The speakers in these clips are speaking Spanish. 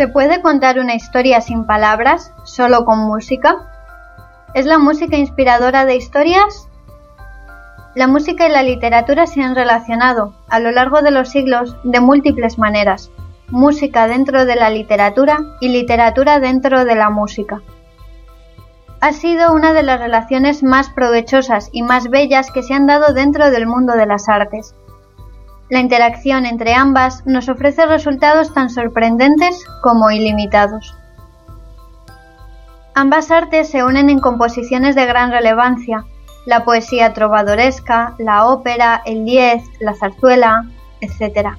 ¿Se puede contar una historia sin palabras, solo con música? ¿Es la música inspiradora de historias? La música y la literatura se han relacionado, a lo largo de los siglos, de múltiples maneras. Música dentro de la literatura y literatura dentro de la música. Ha sido una de las relaciones más provechosas y más bellas que se han dado dentro del mundo de las artes. La interacción entre ambas nos ofrece resultados tan sorprendentes como ilimitados. Ambas artes se unen en composiciones de gran relevancia, la poesía trovadoresca, la ópera, el diez, la zarzuela, etc.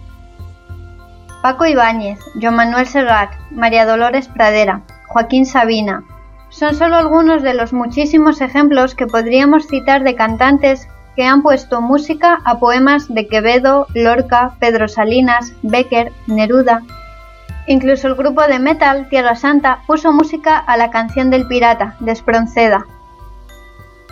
Paco Ibáñez, Joan Manuel Serrat, María Dolores Pradera, Joaquín Sabina, son solo algunos de los muchísimos ejemplos que podríamos citar de cantantes que han puesto música a poemas de Quevedo, Lorca, Pedro Salinas, Becker, Neruda. Incluso el grupo de metal Tierra Santa puso música a la canción del pirata, de Espronceda,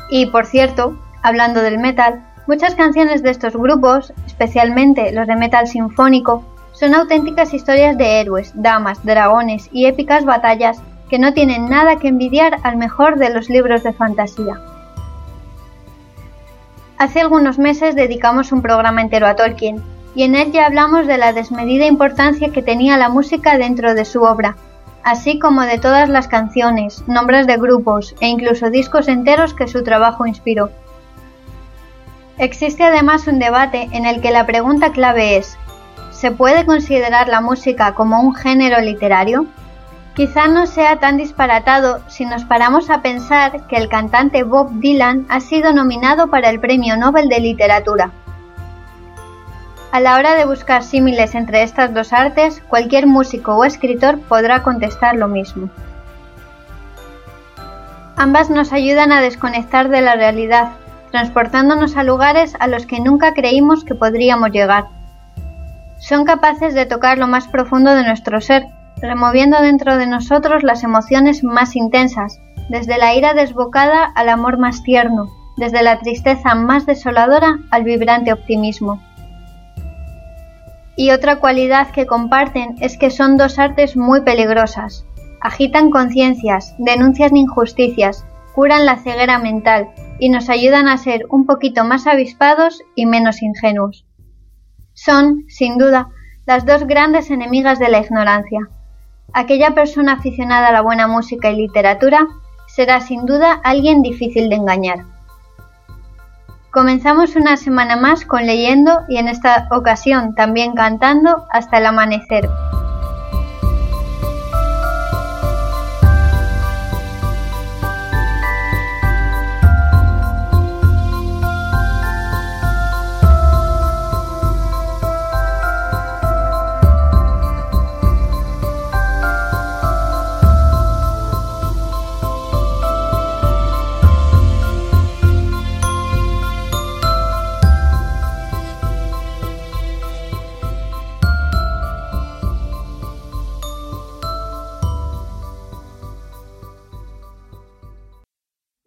y por cierto, hablando del metal, muchas canciones de estos grupos, especialmente los de metal sinfónico, son auténticas historias de héroes, damas, dragones y épicas batallas que no tienen nada que envidiar al mejor de los libros de fantasía. Hace algunos meses dedicamos un programa entero a Tolkien, y en él ya hablamos de la desmedida importancia que tenía la música dentro de su obra, así como de todas las canciones, nombres de grupos e incluso discos enteros que su trabajo inspiró. Existe además un debate en el que la pregunta clave es ¿se puede considerar la música como un género literario? Quizá no sea tan disparatado si nos paramos a pensar que el cantante Bob Dylan ha sido nominado para el Premio Nobel de Literatura. A la hora de buscar símiles entre estas dos artes, cualquier músico o escritor podrá contestar lo mismo. Ambas nos ayudan a desconectar de la realidad, transportándonos a lugares a los que nunca creímos que podríamos llegar. Son capaces de tocar lo más profundo de nuestro ser, removiendo dentro de nosotros las emociones más intensas, desde la ira desbocada al amor más tierno, desde la tristeza más desoladora al vibrante optimismo. Y otra cualidad que comparten es que son dos artes muy peligrosas. Agitan conciencias, denuncian injusticias, curan la ceguera mental y nos ayudan a ser un poquito más avispados y menos ingenuos. Son, sin duda, las dos grandes enemigas de la ignorancia. Aquella persona aficionada a la buena música y literatura será sin duda alguien difícil de engañar. Comenzamos una semana más con leyendo y en esta ocasión también cantando hasta el amanecer.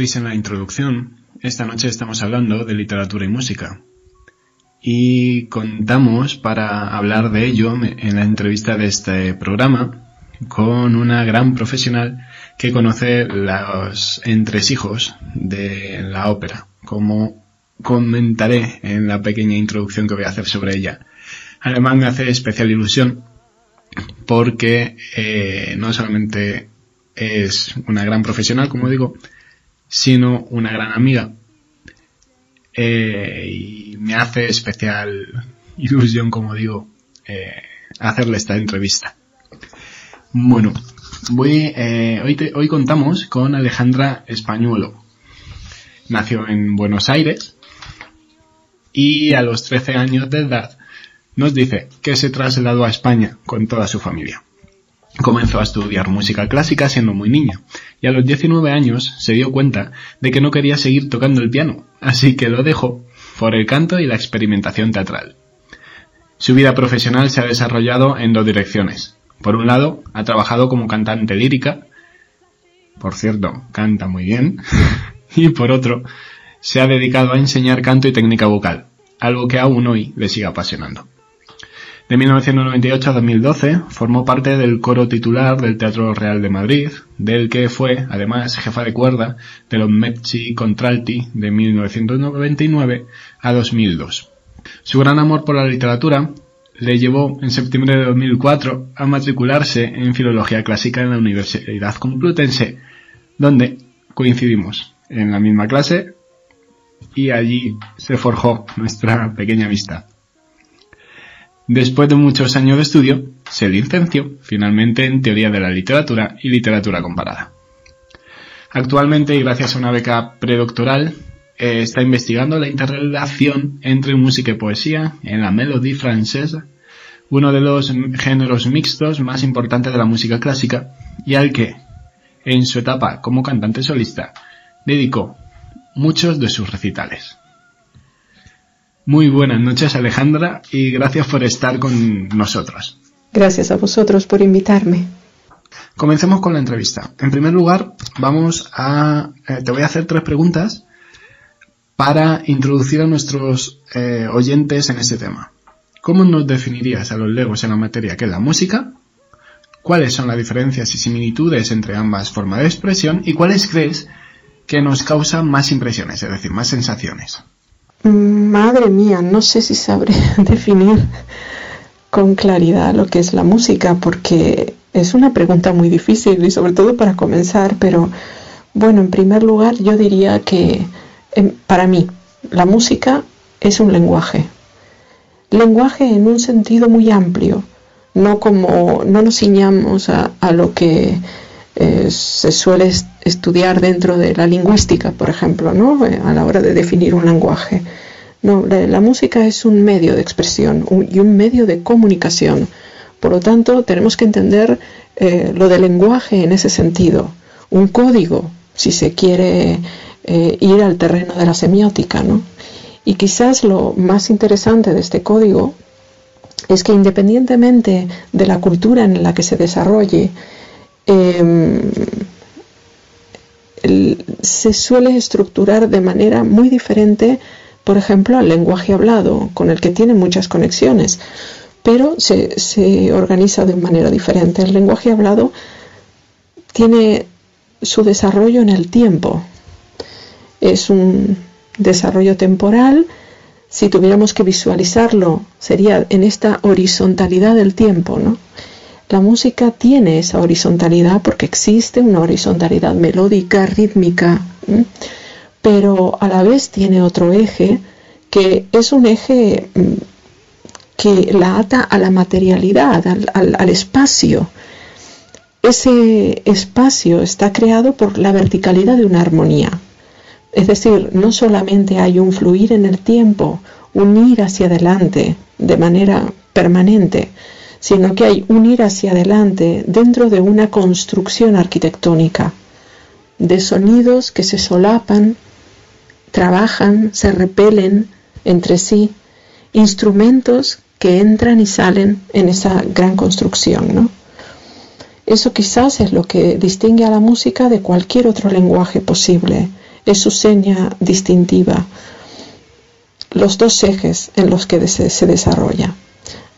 Chris en la introducción, esta noche estamos hablando de literatura y música. Y contamos para hablar de ello en la entrevista de este programa con una gran profesional que conoce los entresijos de la ópera, como comentaré en la pequeña introducción que voy a hacer sobre ella. Además me hace especial ilusión porque eh, no solamente es una gran profesional, como digo, sino una gran amiga. Eh, y me hace especial ilusión, como digo, eh, hacerle esta entrevista. Bueno, voy, eh, hoy, hoy contamos con Alejandra Españuelo. Nació en Buenos Aires y a los 13 años de edad nos dice que se trasladó a España con toda su familia. Comenzó a estudiar música clásica siendo muy niña, y a los 19 años se dio cuenta de que no quería seguir tocando el piano, así que lo dejó por el canto y la experimentación teatral. Su vida profesional se ha desarrollado en dos direcciones. Por un lado, ha trabajado como cantante lírica, por cierto, canta muy bien, y por otro, se ha dedicado a enseñar canto y técnica vocal, algo que aún hoy le sigue apasionando. De 1998 a 2012 formó parte del coro titular del Teatro Real de Madrid, del que fue, además, jefa de cuerda de los Mezzi Contralti de 1999 a 2002. Su gran amor por la literatura le llevó en septiembre de 2004 a matricularse en Filología Clásica en la Universidad Complutense, donde coincidimos en la misma clase y allí se forjó nuestra pequeña amistad. Después de muchos años de estudio, se licenció finalmente en Teoría de la Literatura y Literatura Comparada. Actualmente, y gracias a una beca predoctoral, eh, está investigando la interrelación entre música y poesía en la mélodie francesa, uno de los géneros mixtos más importantes de la música clásica, y al que, en su etapa como cantante solista, dedicó muchos de sus recitales. Muy buenas noches Alejandra y gracias por estar con nosotros. Gracias a vosotros por invitarme. Comencemos con la entrevista. En primer lugar, vamos a... Eh, te voy a hacer tres preguntas para introducir a nuestros eh, oyentes en este tema. ¿Cómo nos definirías a los legos en la materia que es la música? ¿Cuáles son las diferencias y similitudes entre ambas formas de expresión? ¿Y cuáles crees que nos causan más impresiones, es decir, más sensaciones? Madre mía, no sé si sabré definir con claridad lo que es la música, porque es una pregunta muy difícil y sobre todo para comenzar, pero bueno, en primer lugar yo diría que em, para mí la música es un lenguaje. Lenguaje en un sentido muy amplio, no como no nos ciñamos a, a lo que eh, se suele estudiar dentro de la lingüística, por ejemplo, ¿no? Eh, a la hora de definir un lenguaje. No, la, música es un medio de expresión y un medio de comunicación. Por lo tanto, tenemos que entender eh, lo del lenguaje en ese sentido. Un código, si se quiere ir al terreno de la semiótica, ¿no? Y quizás lo más interesante de este código es que independientemente de la cultura en la que se desarrolle, Em, se suele estructurar de manera muy diferente, por ejemplo, al lenguaje hablado, con el que tiene muchas conexiones, pero se, organiza de manera diferente. El lenguaje hablado tiene su desarrollo en el tiempo. Es un desarrollo temporal. Si tuviéramos que visualizarlo, sería en esta horizontalidad del tiempo, ¿no? La música tiene esa horizontalidad porque existe una horizontalidad melódica, rítmica, pero a la vez tiene otro eje que es un eje que la ata a la materialidad, al, espacio. Ese espacio está creado por la verticalidad de una armonía. Es decir, no solamente hay un fluir en el tiempo, un ir hacia adelante de manera permanente, sino que hay un ir hacia adelante dentro de una construcción arquitectónica, de sonidos que se solapan, trabajan, se repelen entre sí, instrumentos que entran y salen en esa gran construcción. Eso quizás es lo que distingue a la música de cualquier otro lenguaje posible. Es su seña distintiva. Los dos ejes en los que se, desarrolla.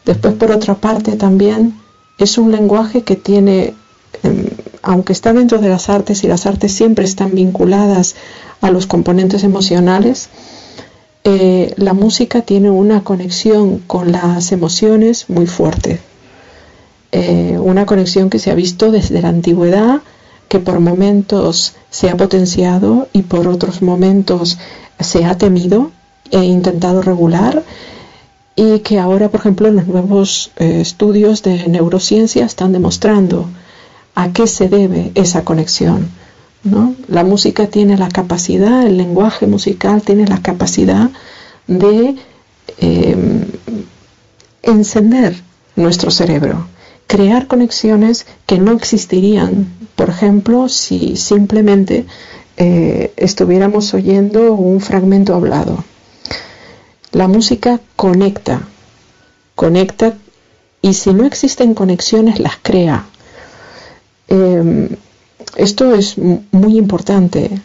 Después, por otra parte, también es un lenguaje que tiene, em, aunque está dentro de las artes y las artes siempre están vinculadas a los componentes emocionales, eh, la música tiene una conexión con las emociones muy fuerte. Eh, una conexión que se ha visto desde la antigüedad, que por momentos se ha potenciado y por otros momentos se ha temido e intentado regular y que ahora, por ejemplo, los nuevos eh, estudios de neurociencia están demostrando a qué se debe esa conexión. ¿no? La música tiene la capacidad, el lenguaje musical tiene la capacidad de eh, encender nuestro cerebro crear conexiones que no existirían, por ejemplo, si simplemente eh, estuviéramos oyendo un fragmento hablado. La música conecta, conecta y si no existen conexiones las crea. Em, esto es muy importante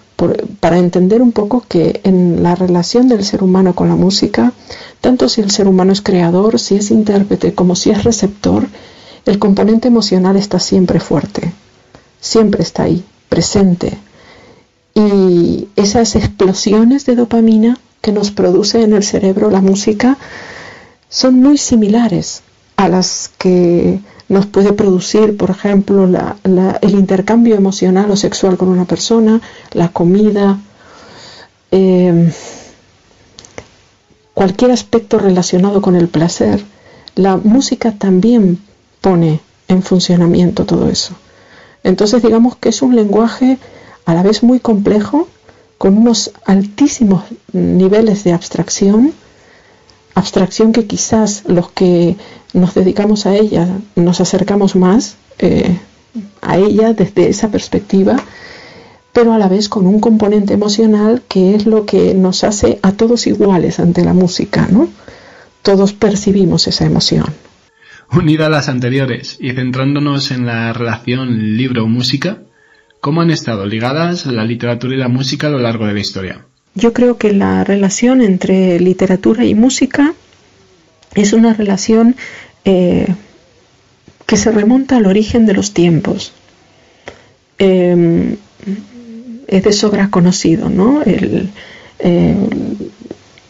para entender un poco que en la relación del ser humano con la música, tanto si el ser humano es creador, si es intérprete, como si es receptor, el componente emocional está siempre fuerte, siempre está ahí, presente. Y esas explosiones de dopamina que nos produce en el cerebro la música son muy similares a las que nos puede producir, por ejemplo, el intercambio emocional o sexual con una persona, la comida, eh, cualquier aspecto relacionado con el placer. La música también pone en funcionamiento todo eso. Entonces digamos que es un lenguaje a la vez muy complejo, con unos altísimos niveles de abstracción, abstracción que quizás los que nos dedicamos a ella nos acercamos más eh, a ella desde esa perspectiva, pero a la vez con un componente emocional que es lo que nos hace a todos iguales ante la música, ¿no? Todos percibimos esa emoción. Unida a las anteriores y centrándonos en la relación libro-música, ¿cómo han estado ligadas la literatura y la música a lo largo de la historia? Yo creo que la relación entre literatura y música es una relación eh, que se remonta al origen de los tiempos. Em, es de sobra conocido, ¿no? El,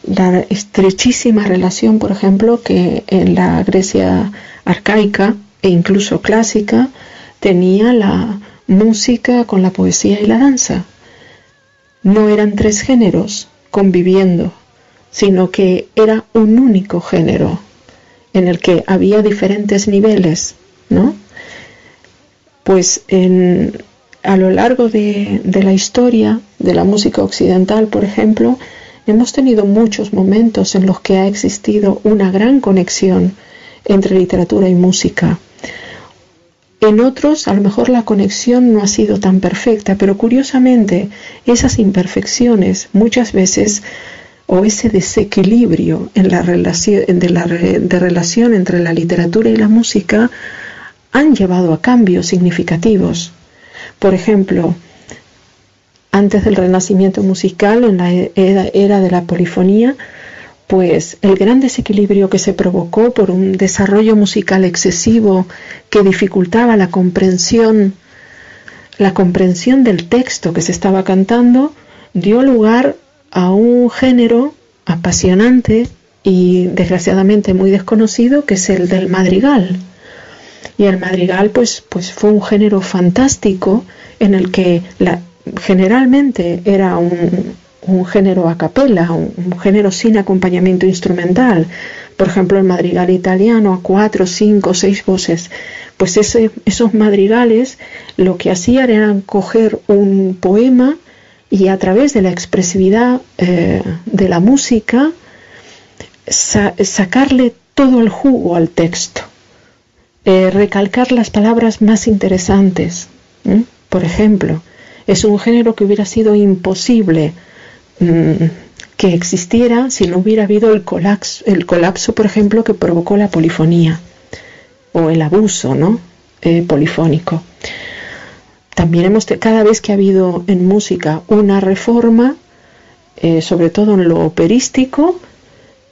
la estrechísima relación, por ejemplo, que en la Grecia arcaica e incluso clásica tenía la música con la poesía y la danza. No eran tres géneros conviviendo, sino que era un único género en el que había diferentes niveles, ¿no? Pues a lo largo de la historia de la música occidental, por ejemplo, Hemos tenido muchos momentos en los que ha existido una gran conexión entre literatura y música. En otros, a lo mejor la conexión no ha sido tan perfecta, pero curiosamente esas imperfecciones muchas veces o ese desequilibrio en la relación, de, la, de relación entre la literatura y la música han llevado a cambios significativos. Por ejemplo, antes del renacimiento musical, en la era de la polifonía, pues el gran desequilibrio que se provocó por un desarrollo musical excesivo que dificultaba la comprensión la comprensión del texto que se estaba cantando dio lugar a un género apasionante y desgraciadamente muy desconocido que es el del madrigal. Y el madrigal pues, pues fue un género fantástico en el que la, generalmente era un, género a capella, un, género sin acompañamiento instrumental. Por ejemplo, el madrigal italiano a cuatro, cinco, seis voces. Pues esos madrigales lo que hacían era coger un poema y a través de la expresividad eh, de la música sacarle todo el jugo al texto, eh, recalcar las palabras más interesantes. Por ejemplo, es un género que hubiera sido imposible que existiera si no hubiera habido el colapso, el colapso, por ejemplo, que provocó la polifonía o el abuso ¿no? Eh, polifónico. También hemos, cada vez que ha habido en música una reforma, eh, sobre todo en lo operístico,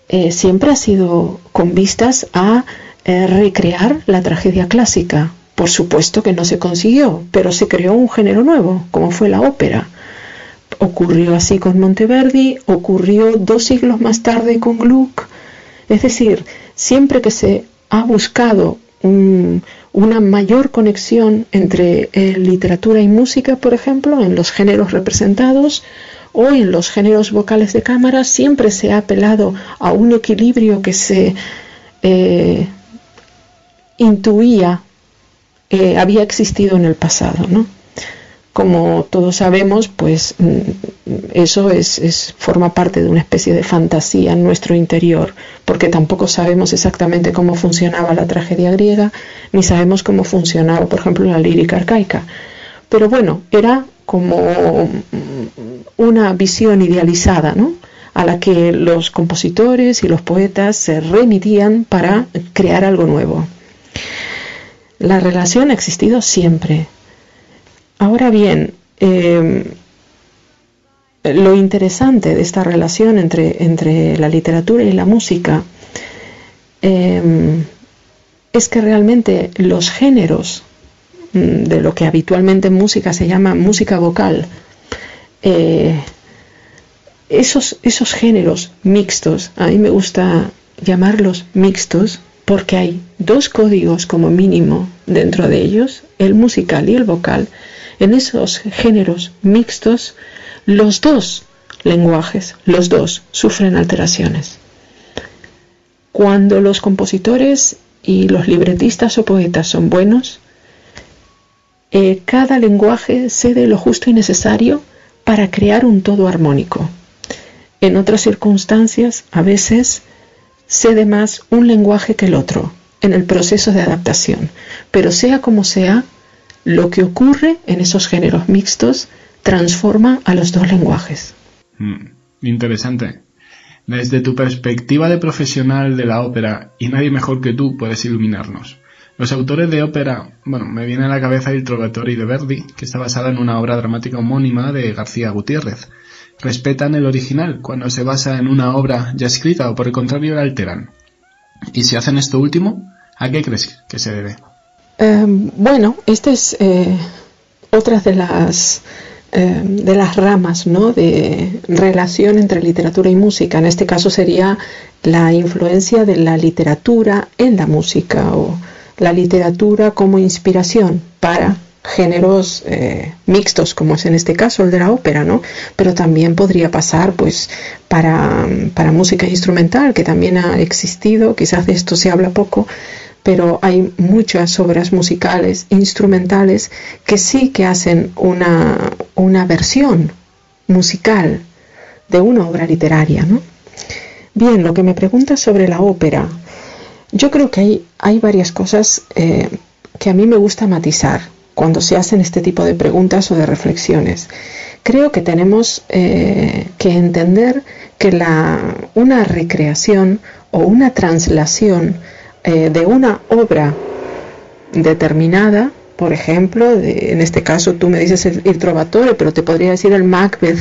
eh, siempre ha sido con vistas a eh, recrear la tragedia clásica. Por supuesto que no se consiguió, pero se creó un género nuevo, como fue la ópera. Ocurrió así con Monteverdi, ocurrió dos siglos más tarde con Gluck. Es decir, siempre que se ha buscado una mayor conexión entre eh, literatura y música, por ejemplo, en los géneros representados o en los géneros vocales de cámara, siempre se ha apelado a un equilibrio que se eh, intuía eh, había existido en el pasado, ¿no? Como todos sabemos, pues mm, eso es, forma parte de una especie de fantasía en nuestro interior, porque tampoco sabemos exactamente cómo funcionaba la tragedia griega, ni sabemos cómo funcionaba, por ejemplo, la lírica arcaica. Pero bueno, era como una visión idealizada, ¿no? a la que los compositores y los poetas se remitían para crear algo nuevo. La relación ha existido siempre, Ahora bien, em, lo interesante de esta relación entre, entre, la literatura y la música em, es que realmente los géneros mm, de lo que habitualmente en música se llama música vocal, eh, esos, esos géneros mixtos, a mí me gusta llamarlos mixtos porque hay dos códigos como mínimo dentro de ellos, el musical y el vocal, en esos géneros mixtos, los dos lenguajes, los dos, sufren alteraciones. Cuando los compositores y los libretistas o poetas son buenos, eh, cada lenguaje cede lo justo y necesario para crear un todo armónico. En otras circunstancias, a veces, cede más un lenguaje que el otro en el proceso de adaptación. Pero sea como sea, lo que ocurre en esos géneros mixtos transforma a los dos lenguajes. Mm, interesante. Desde tu perspectiva de profesional de la ópera, y nadie mejor que tú puedes iluminarnos. Los autores de ópera, bueno, me viene a la cabeza el Trovatori de Verdi, que está basada en una obra dramática homónima de García Gutiérrez. Respetan el original cuando se basa en una obra ya escrita o por el contrario la alteran. Y si hacen esto último, ¿a qué crees que se debe? Em, bueno, esta es eh, otra de las, em, de las ramas ¿no? de relación entre literatura y música. En este caso sería la influencia de la literatura en la música o la literatura como inspiración para géneros eh, mixtos, como es en este caso el de la ópera, ¿no? Pero también podría pasar, pues, para, para música instrumental, que también ha existido, quizás de esto se habla poco, pero hay muchas obras musicales, instrumentales, que sí que hacen una, una versión musical de una obra literaria. ¿no? Bien, lo que me preguntas sobre la ópera, yo creo que hay, hay varias cosas eh, que a mí me gusta matizar cuando se hacen este tipo de preguntas o de reflexiones. Creo que tenemos eh, que entender que la, una recreación o una translación eh, de una obra determinada, por ejemplo, en este caso tú me dices el, Trovatore, pero te podría decir el Macbeth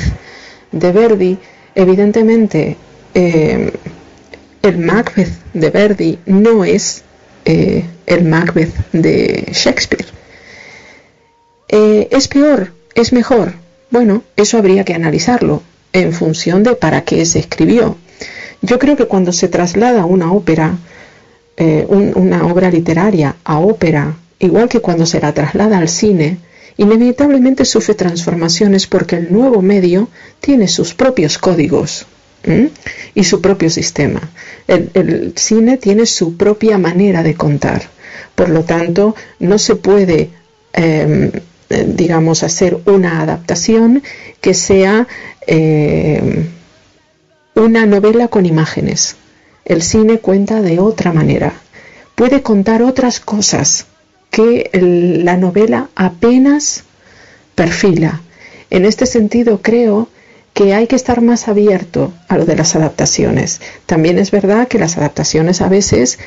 de Verdi, evidentemente eh, el Macbeth de Verdi no es eh, el Macbeth de Shakespeare. ¿Es peor? ¿Es mejor? Bueno, eso habría que analizarlo en función de para qué se escribió. Yo creo que cuando se traslada una ópera eh, una obra literaria a ópera, igual que cuando se la traslada al cine, inevitablemente sufre transformaciones porque el nuevo medio tiene sus propios códigos y su propio sistema. El, cine tiene su propia manera de contar. Por lo tanto, no se puede, em, digamos, hacer una adaptación que sea em, una novela con imágenes. El cine cuenta de otra manera, puede contar otras cosas que la novela apenas perfila. En este sentido creo que hay que estar más abierto a lo de las adaptaciones. También es verdad que las adaptaciones a veces,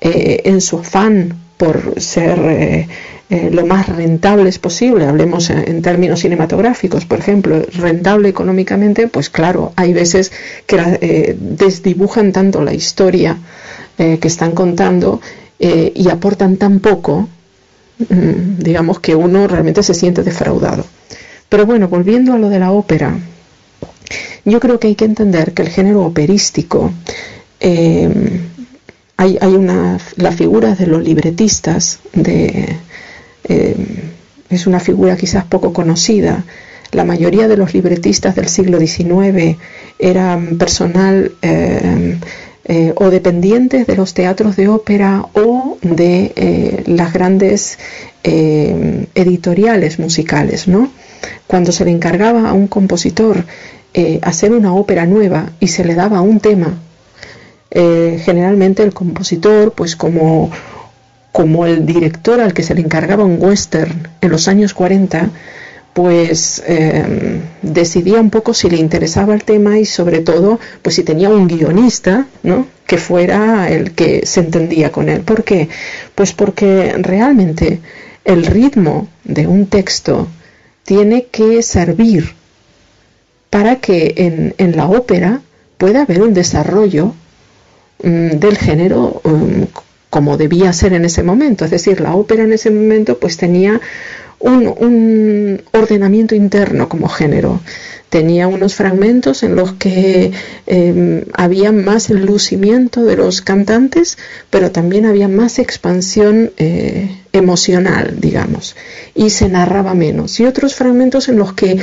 eh, en su afán por ser eh, eh, lo más rentables posible, hablemos en, términos cinematográficos, por ejemplo, rentable económicamente, pues claro, hay veces que desdibujan tanto la historia que están contando y aportan tan poco, mm, digamos que uno realmente se siente defraudado. Pero bueno, volviendo a lo de la ópera, yo creo que hay que entender que el género operístico, eh, hay, una, la figura de los libretistas, eh, es una figura quizás poco conocida. La mayoría de los libretistas del siglo XIX eran personal eh, o dependientes de los teatros de ópera o de las grandes editoriales musicales, ¿no? Cuando se le encargaba a un compositor eh, hacer una ópera nueva y se le daba un tema, eh, generalmente el compositor, pues como, como el director al que se le encargaba un western en los años 40, pues em, decidía un poco si le interesaba el tema y sobre todo pues si tenía un guionista ¿no? que fuera el que se entendía con él. ¿Por qué? Pues porque realmente el ritmo de un texto tiene que servir para que en, la ópera pueda haber un desarrollo mm, del género mm, como debía ser en ese momento. Es decir, la ópera en ese momento pues tenía un, ordenamiento interno como género. Tenía unos fragmentos en los que em, había más lucimiento de los cantantes, pero también había más expansión eh, emocional, digamos, y se narraba menos. Y otros fragmentos en los que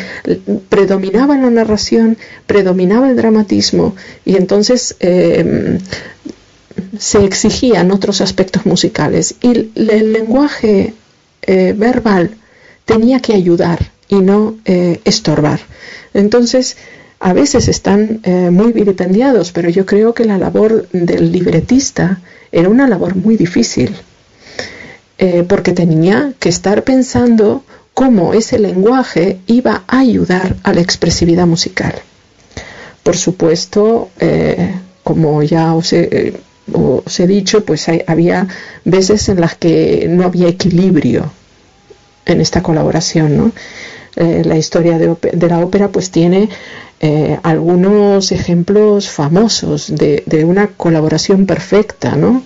predominaba la narración, predominaba el dramatismo, y entonces em, se exigían otros aspectos musicales. Y el lenguaje eh, verbal tenía que ayudar y no eh, estorbar. Entonces, a veces están eh, muy vilipendiados, pero yo creo que la labor del libretista era una labor muy difícil, eh, porque tenía que estar pensando cómo ese lenguaje iba a ayudar a la expresividad musical. Por supuesto, como ya os he, dicho, pues había veces en las que no había equilibrio en esta colaboración. ¿no? Eh, la historia de, la ópera pues tiene eh, algunos ejemplos famosos de, una colaboración perfecta, ¿no?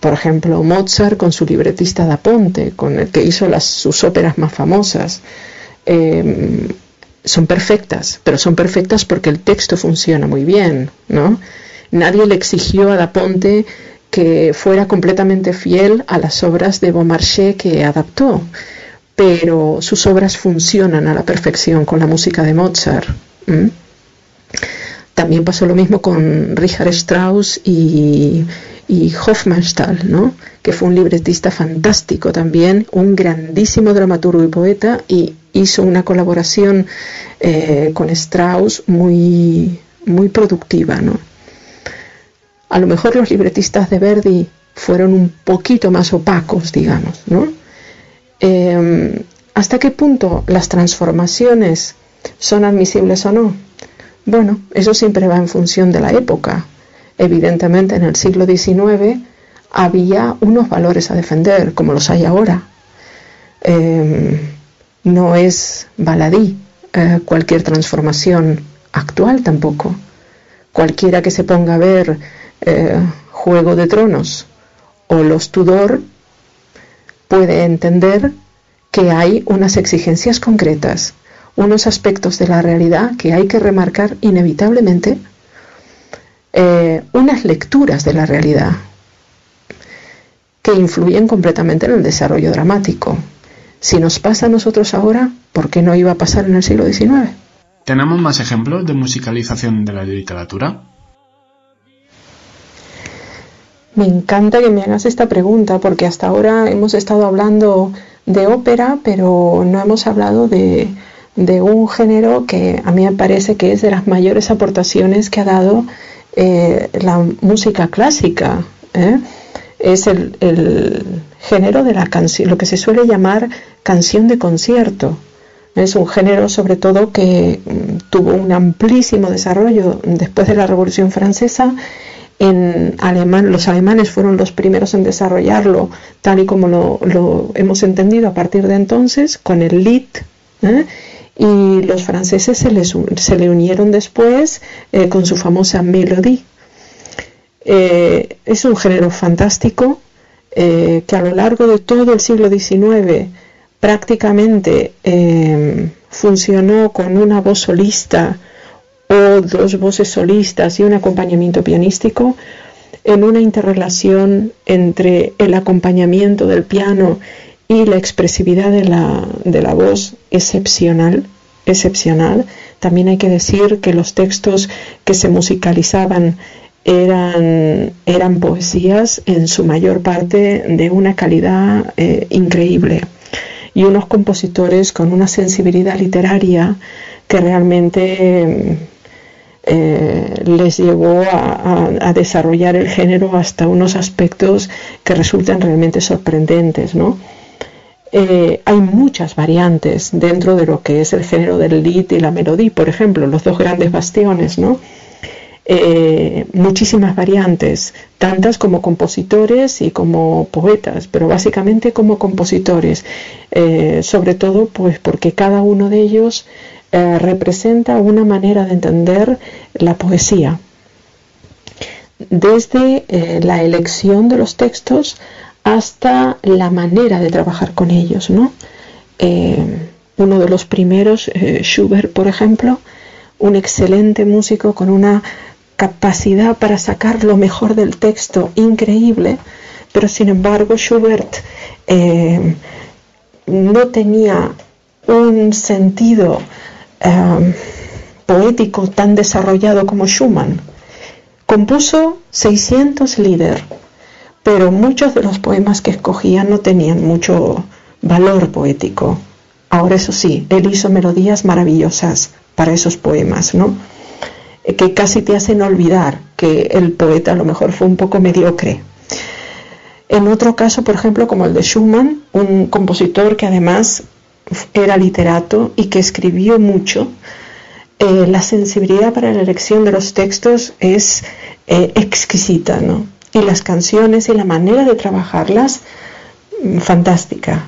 Por ejemplo, Mozart con su libretista da Ponte, con el que hizo las, sus óperas más famosas. Em, son perfectas, pero son perfectas porque el texto funciona muy bien, ¿no? Nadie le exigió a da Ponte que fuera completamente fiel a las obras de Beaumarchais que adaptó pero sus obras funcionan a la perfección con la música de Mozart. También pasó lo mismo con Richard Strauss y, Hofmannsthal, ¿no? que fue un libretista fantástico también, un grandísimo dramaturgo y poeta, y hizo una colaboración eh, con Strauss muy, muy productiva. ¿no? A lo mejor los libretistas de Verdi fueron un poquito más opacos, digamos, ¿no? Em, ¿Hasta qué punto las transformaciones son admisibles o no? Bueno, eso siempre va en función de la época. Evidentemente en el siglo XIX había unos valores a defender, como los hay ahora. Em, no es baladí eh, cualquier transformación actual tampoco. Cualquiera que se ponga a ver eh, Juego de Tronos o Los Tudor puede entender que hay unas exigencias concretas, unos aspectos de la realidad que hay que remarcar inevitablemente, eh, unas lecturas de la realidad que influyen completamente en el desarrollo dramático. Si nos pasa a nosotros ahora, ¿por qué no iba a pasar en el siglo XIX? ¿Tenemos más ejemplos de musicalización de la literatura? Me encanta que me hagas esta pregunta porque hasta ahora hemos estado hablando de ópera, pero no hemos hablado de, un género que a mí me parece que es de las mayores aportaciones que ha dado eh, la música clásica. ¿eh? Es el, género de la canción, lo que se suele llamar canción de concierto. Es un género sobre todo que mm, tuvo un amplísimo desarrollo después de la Revolución Francesa. En alemán, los alemanes fueron los primeros en desarrollarlo tal y como lo, hemos entendido a partir de entonces con el Lied. ¿eh? Y los franceses se, les, le unieron después eh, con su famosa Mélodie. Eh, es un género fantástico que a lo largo de todo el siglo XIX prácticamente funcionó con una voz solista o dos voces solistas y un acompañamiento pianístico en una interrelación entre el acompañamiento del piano y la expresividad de la, de la voz excepcional, excepcional. También hay que decir que los textos que se musicalizaban eran, eran poesías en su mayor parte de una calidad eh, increíble y unos compositores con una sensibilidad literaria que realmente eh, les llevó a, desarrollar el género hasta unos aspectos que resultan realmente sorprendentes, ¿no? Eh, hay muchas variantes dentro de lo que es el género del lead y la melodía, por ejemplo, los dos grandes bastiones, ¿no? Eh, muchísimas variantes, tantas como compositores y como poetas, pero básicamente como compositores, sobre todo pues porque cada uno de ellos eh, representa una manera de entender la poesía. Desde la elección de los textos hasta la manera de trabajar con ellos, ¿no? uno de los primeros, Schubert, por ejemplo, un excelente músico con una capacidad para sacar lo mejor del texto increíble, pero sin embargo Schubert eh, no tenía un sentido eh, poético tan desarrollado como Schumann. Compuso 600 líder, pero muchos de los poemas que escogía no tenían mucho valor poético. Ahora eso sí, él hizo melodías maravillosas para esos poemas, ¿no? que casi te hacen olvidar que el poeta a lo mejor fue un poco mediocre. En otro caso, por ejemplo, como el de Schumann, un compositor que además era literato y que escribió mucho, eh, la sensibilidad para la elección de los textos es eh, exquisita, ¿no? Y las canciones y la manera de trabajarlas, mm, fantástica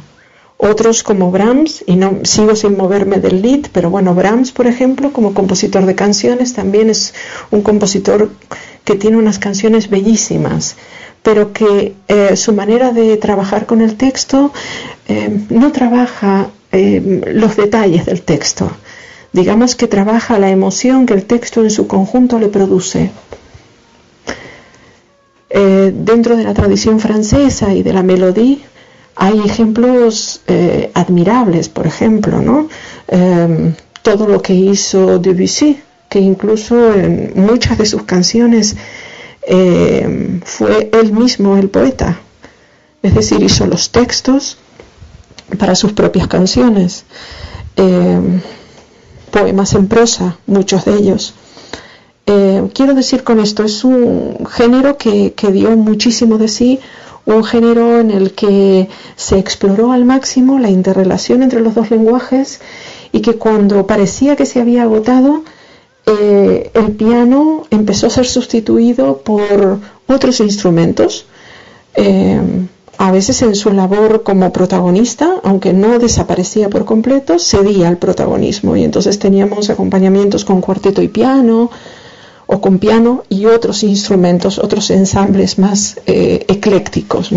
otros como Brahms, y no sigo sin moverme del lead, pero bueno, Brahms, por ejemplo, como compositor de canciones, también es un compositor que tiene unas canciones bellísimas, pero que eh, su manera de trabajar con el texto no trabaja eh, los detalles del texto, digamos que trabaja la emoción que el texto en su conjunto le produce. dentro de la tradición francesa y de la melodía, hay ejemplos eh, admirables, por ejemplo, ¿no? Em, todo lo que hizo Debussy, que incluso en muchas de sus canciones fue él mismo el poeta, es decir, hizo los textos para sus propias canciones, em, poemas en prosa, muchos de ellos. quiero decir con esto, es un género que, dio muchísimo de sí, un género en el que se exploró al máximo la interrelación entre los dos lenguajes y que cuando parecía que se había agotado, eh, el piano empezó a ser sustituido por otros instrumentos, eh, a veces en su labor como protagonista, aunque no desaparecía por completo, cedía al protagonismo y entonces teníamos acompañamientos con cuarteto y piano, o con piano y otros instrumentos, otros ensambles más eh, eclécticos.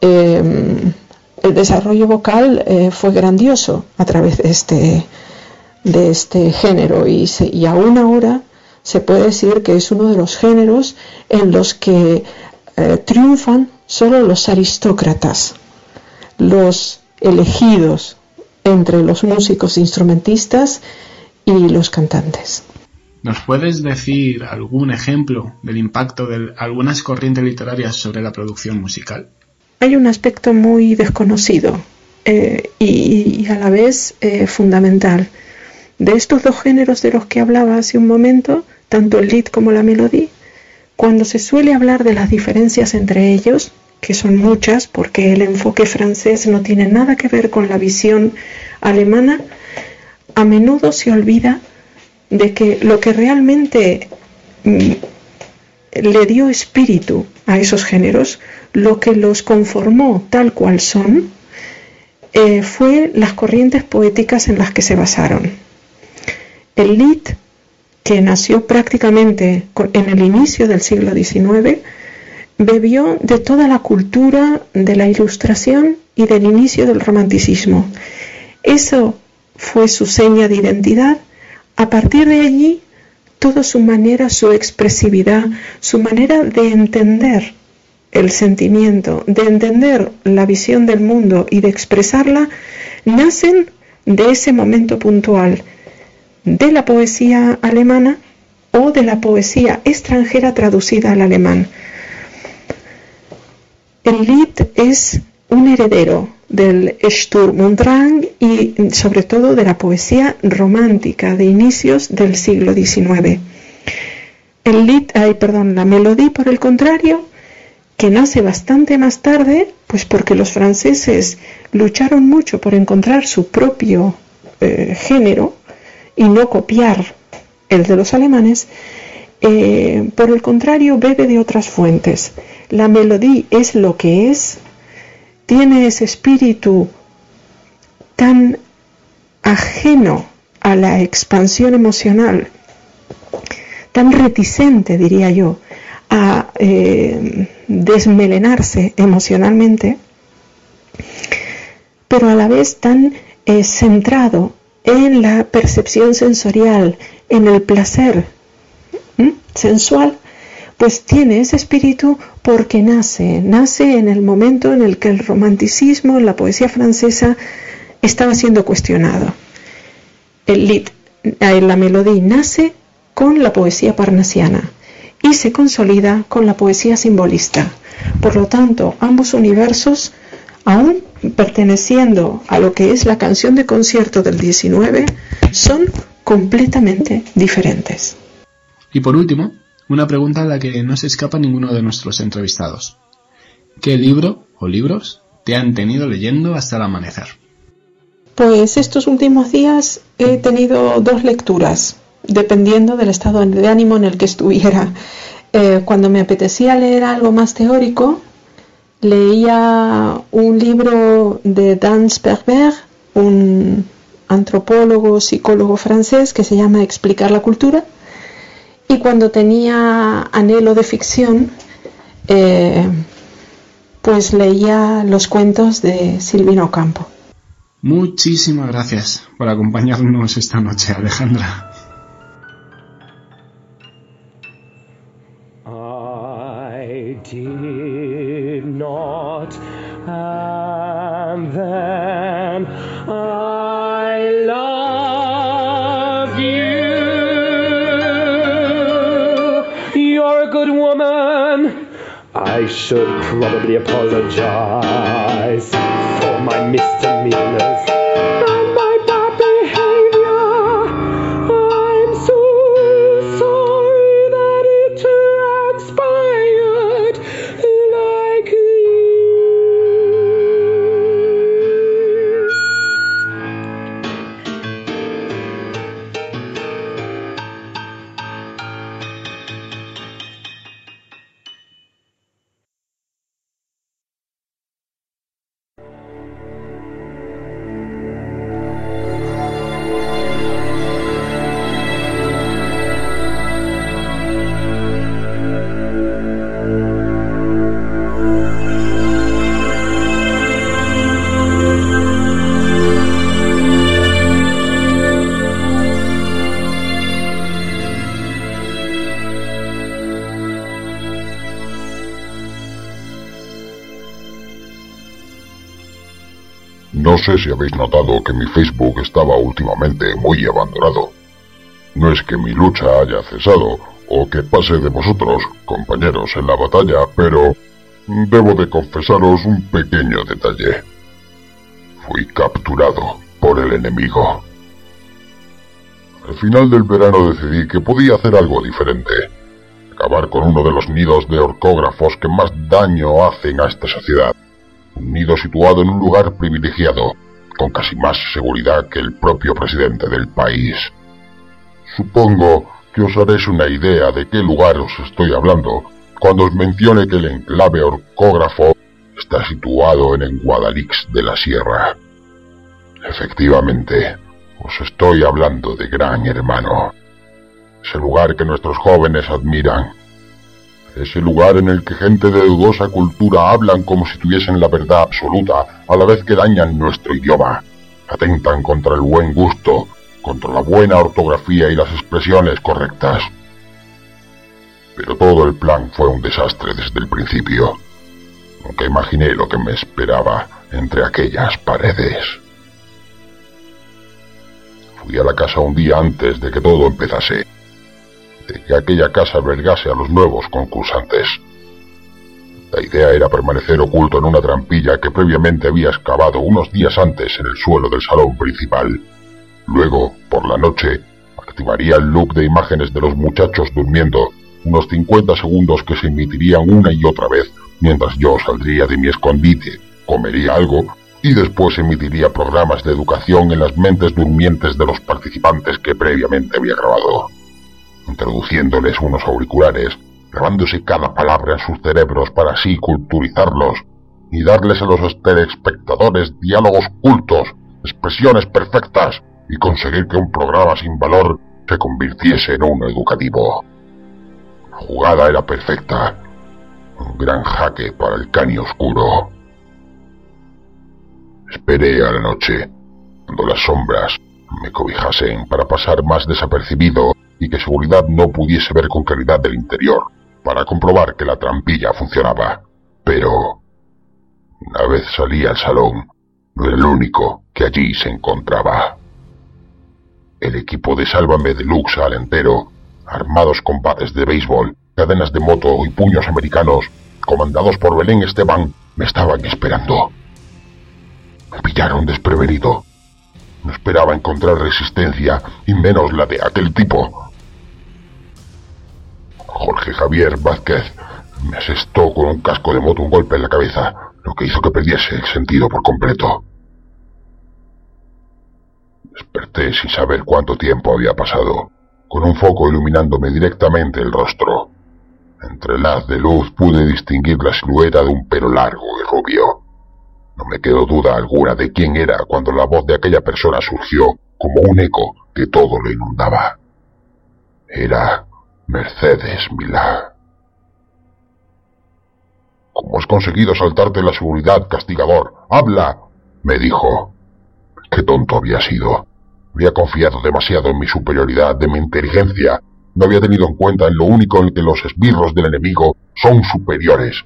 Em, el desarrollo vocal eh, fue grandioso a través de este, de este género y, y aún ahora se puede decir que es uno de los géneros en los que eh, triunfan solo los aristócratas, los elegidos entre los músicos instrumentistas y los cantantes. ¿Nos puedes decir algún ejemplo del impacto de algunas corrientes literarias sobre la producción musical? Hay un aspecto muy desconocido eh, y, a la vez eh, fundamental. De estos dos géneros de los que hablaba hace un momento, tanto el lead como la melodía, cuando se suele hablar de las diferencias entre ellos, que son muchas, porque el enfoque francés no tiene nada que ver con la visión alemana, a menudo se olvida de que lo que realmente mm, le dio espíritu a esos géneros, lo que los conformó tal cual son, eh, fue las corrientes poéticas en las que se basaron. El Lied, que nació prácticamente en el inicio del siglo XIX, bebió de toda la cultura de la ilustración y del inicio del romanticismo. Eso fue su seña de identidad. A partir de allí, toda su manera, su expresividad, su manera de entender el sentimiento, de entender la visión del mundo y de expresarla, nacen de ese momento puntual de la poesía alemana o de la poesía extranjera traducida al alemán. El Lied es un heredero del Sturm und Drang y sobre todo de la poesía romántica de inicios del siglo XIX. El Lied, ay, perdón, la melodía, por el contrario, que nace bastante más tarde, pues porque los franceses lucharon mucho por encontrar su propio eh, género y no copiar el de los alemanes, eh, por el contrario bebe de otras fuentes. La melodía es lo que es, tiene ese espíritu tan ajeno a la expansión emocional, tan reticente, diría yo, a eh, desmelenarse emocionalmente, pero a la vez tan eh, centrado en la percepción sensorial, en el placer sensual, pues tiene ese espíritu porque nace, nace en el momento en el que el romanticismo, la poesía francesa, estaba siendo cuestionado. El lit, eh, la melodía nace con la poesía parnasiana y se consolida con la poesía simbolista. Por lo tanto, ambos universos, aún perteneciendo a lo que es la canción de concierto del 19, son completamente diferentes. Y por último, una pregunta a la que no se escapa ninguno de nuestros entrevistados. ¿Qué libro o libros te han tenido leyendo hasta el amanecer? Pues estos últimos días he tenido dos lecturas dependiendo del estado de ánimo en el que estuviera. Eh, cuando me apetecía leer algo más teórico, leía un libro de Dan un antropólogo, psicólogo francés, que se llama Explicar la cultura. Y cuando tenía anhelo de ficción, eh, pues leía los cuentos de Silvino Campo. Muchísimas gracias por acompañarnos esta noche, Alejandra. I should probably apologize for my misdemeanors. No sé si habéis notado que mi Facebook estaba últimamente muy abandonado. No es que mi lucha haya cesado o que pase de vosotros, compañeros, en la batalla, pero debo de confesaros un pequeño detalle. Fui capturado por el enemigo. Al final del verano decidí que podía hacer algo diferente. acabar con uno de los nidos de orcógrafos que más daño hacen a esta sociedad. Nido situado en un lugar privilegiado, con casi más seguridad que el propio presidente del país. Supongo que os haréis una idea de qué lugar os estoy hablando cuando os mencione que el enclave orcógrafo está situado en el Guadalix de la Sierra. Efectivamente, os estoy hablando de Gran Hermano. Ese lugar que nuestros jóvenes admiran. Ese lugar en el que gente de dudosa cultura hablan como si tuviesen la verdad absoluta, a la vez que dañan nuestro idioma. Atentan contra el buen gusto, contra la buena ortografía y las expresiones correctas. Pero todo el plan fue un desastre desde el principio. Nunca imaginé lo que me esperaba entre aquellas paredes. Fui a la casa un día antes de que todo empezase, que aquella casa albergase a los nuevos concursantes. La idea era permanecer oculto en una trampilla que previamente había excavado unos días antes en el suelo del salón principal. Luego, por la noche, activaría el loop de imágenes de los muchachos durmiendo, unos 50 segundos que se emitirían una y otra vez, mientras yo saldría de mi escondite, comería algo y después emitiría programas de educación en las mentes durmientes de los participantes que previamente había grabado, introduciéndoles unos auriculares, grabándose cada palabra en sus cerebros para así culturizarlos y darles a los telespectadores diálogos cultos, expresiones perfectas y conseguir que un programa sin valor se convirtiese en uno educativo. La jugada era perfecta, un gran jaque para el cani oscuro. Esperé a la noche, cuando las sombras me cobijasen para pasar más desapercibido y que seguridad no pudiese ver con claridad del interior, para comprobar que la trampilla funcionaba. Pero, una vez salí al salón, no era el único que allí se encontraba. El equipo de Sálvame Deluxe al entero, armados con bates de béisbol, cadenas de moto y puños americanos, comandados por Belén Esteban, me estaban esperando. Me pillaron desprevenido. No esperaba encontrar resistencia, y menos la de aquel tipo. Jorge Javier Vázquez me asestó con un casco de moto un golpe en la cabeza, lo que hizo que perdiese el sentido por completo. Desperté sin saber cuánto tiempo había pasado, con un foco iluminándome directamente el rostro. Entre haz de luz pude distinguir la silueta de un pelo largo y rubio. No me quedó duda alguna de quién era cuando la voz de aquella persona surgió como un eco que todo lo inundaba. Era Mercedes Milá. ¿Cómo has conseguido saltarte la seguridad, castigador? ¡Habla! me dijo. Qué tonto había sido. Había confiado demasiado en mi superioridad, de mi inteligencia. No había tenido en cuenta en lo único en que los esbirros del enemigo son superiores.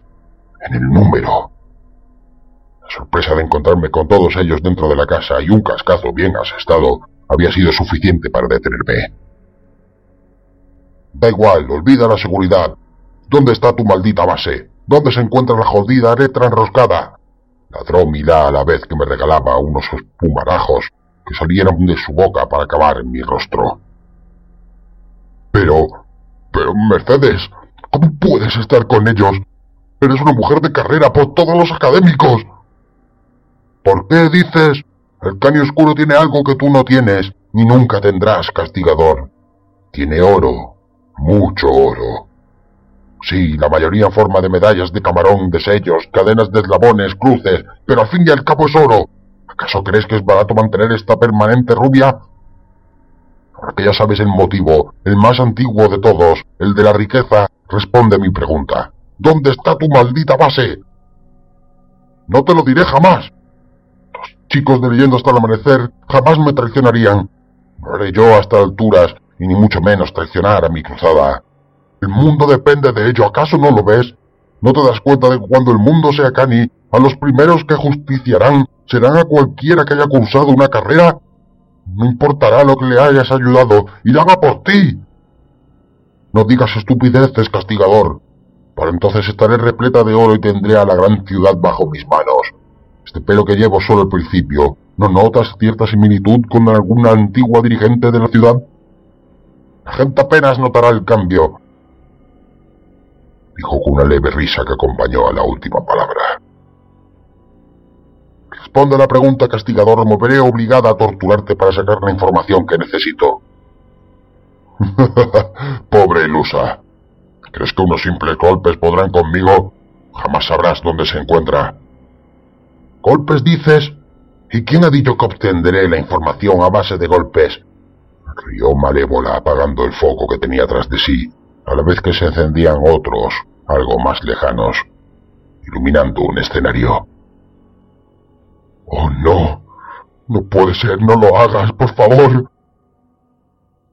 En el número sorpresa de encontrarme con todos ellos dentro de la casa y un cascazo bien asestado había sido suficiente para detenerme. Da igual, olvida la seguridad. ¿Dónde está tu maldita base? ¿Dónde se encuentra la jodida letra enroscada? Ladró Milá a la vez que me regalaba unos espumarajos que salieron de su boca para acabar en mi rostro. Pero... pero Mercedes, ¿cómo puedes estar con ellos? Eres una mujer de carrera por todos los académicos. ¿Por qué dices? El caño oscuro tiene algo que tú no tienes, ni nunca tendrás, castigador. Tiene oro, mucho oro. Sí, la mayoría en forma de medallas de camarón, de sellos, cadenas de eslabones, cruces, pero al fin y al cabo es oro. ¿Acaso crees que es barato mantener esta permanente rubia? Ahora que ya sabes el motivo, el más antiguo de todos, el de la riqueza, responde mi pregunta. ¿Dónde está tu maldita base? No te lo diré jamás chicos de leyendo hasta el amanecer jamás me traicionarían. No haré yo hasta alturas, y ni mucho menos traicionar a mi cruzada. El mundo depende de ello, ¿acaso no lo ves? ¿No te das cuenta de que cuando el mundo sea cani, a los primeros que justiciarán serán a cualquiera que haya cursado una carrera? No importará lo que le hayas ayudado, y haga por ti. No digas estupideces, castigador. Para entonces estaré repleta de oro y tendré a la gran ciudad bajo mis manos. Este pelo que llevo solo al principio, ¿no notas cierta similitud con alguna antigua dirigente de la ciudad? La gente apenas notará el cambio. dijo con una leve risa que acompañó a la última palabra. Responde a la pregunta, castigador, me veré obligada a torturarte para sacar la información que necesito. Pobre ilusa. ¿Crees que unos simples golpes podrán conmigo? Jamás sabrás dónde se encuentra. ¿Golpes dices? ¿Y quién ha dicho que obtendré la información a base de golpes? Rió malévola apagando el foco que tenía tras de sí, a la vez que se encendían otros, algo más lejanos, iluminando un escenario. Oh, no. No puede ser, no lo hagas, por favor.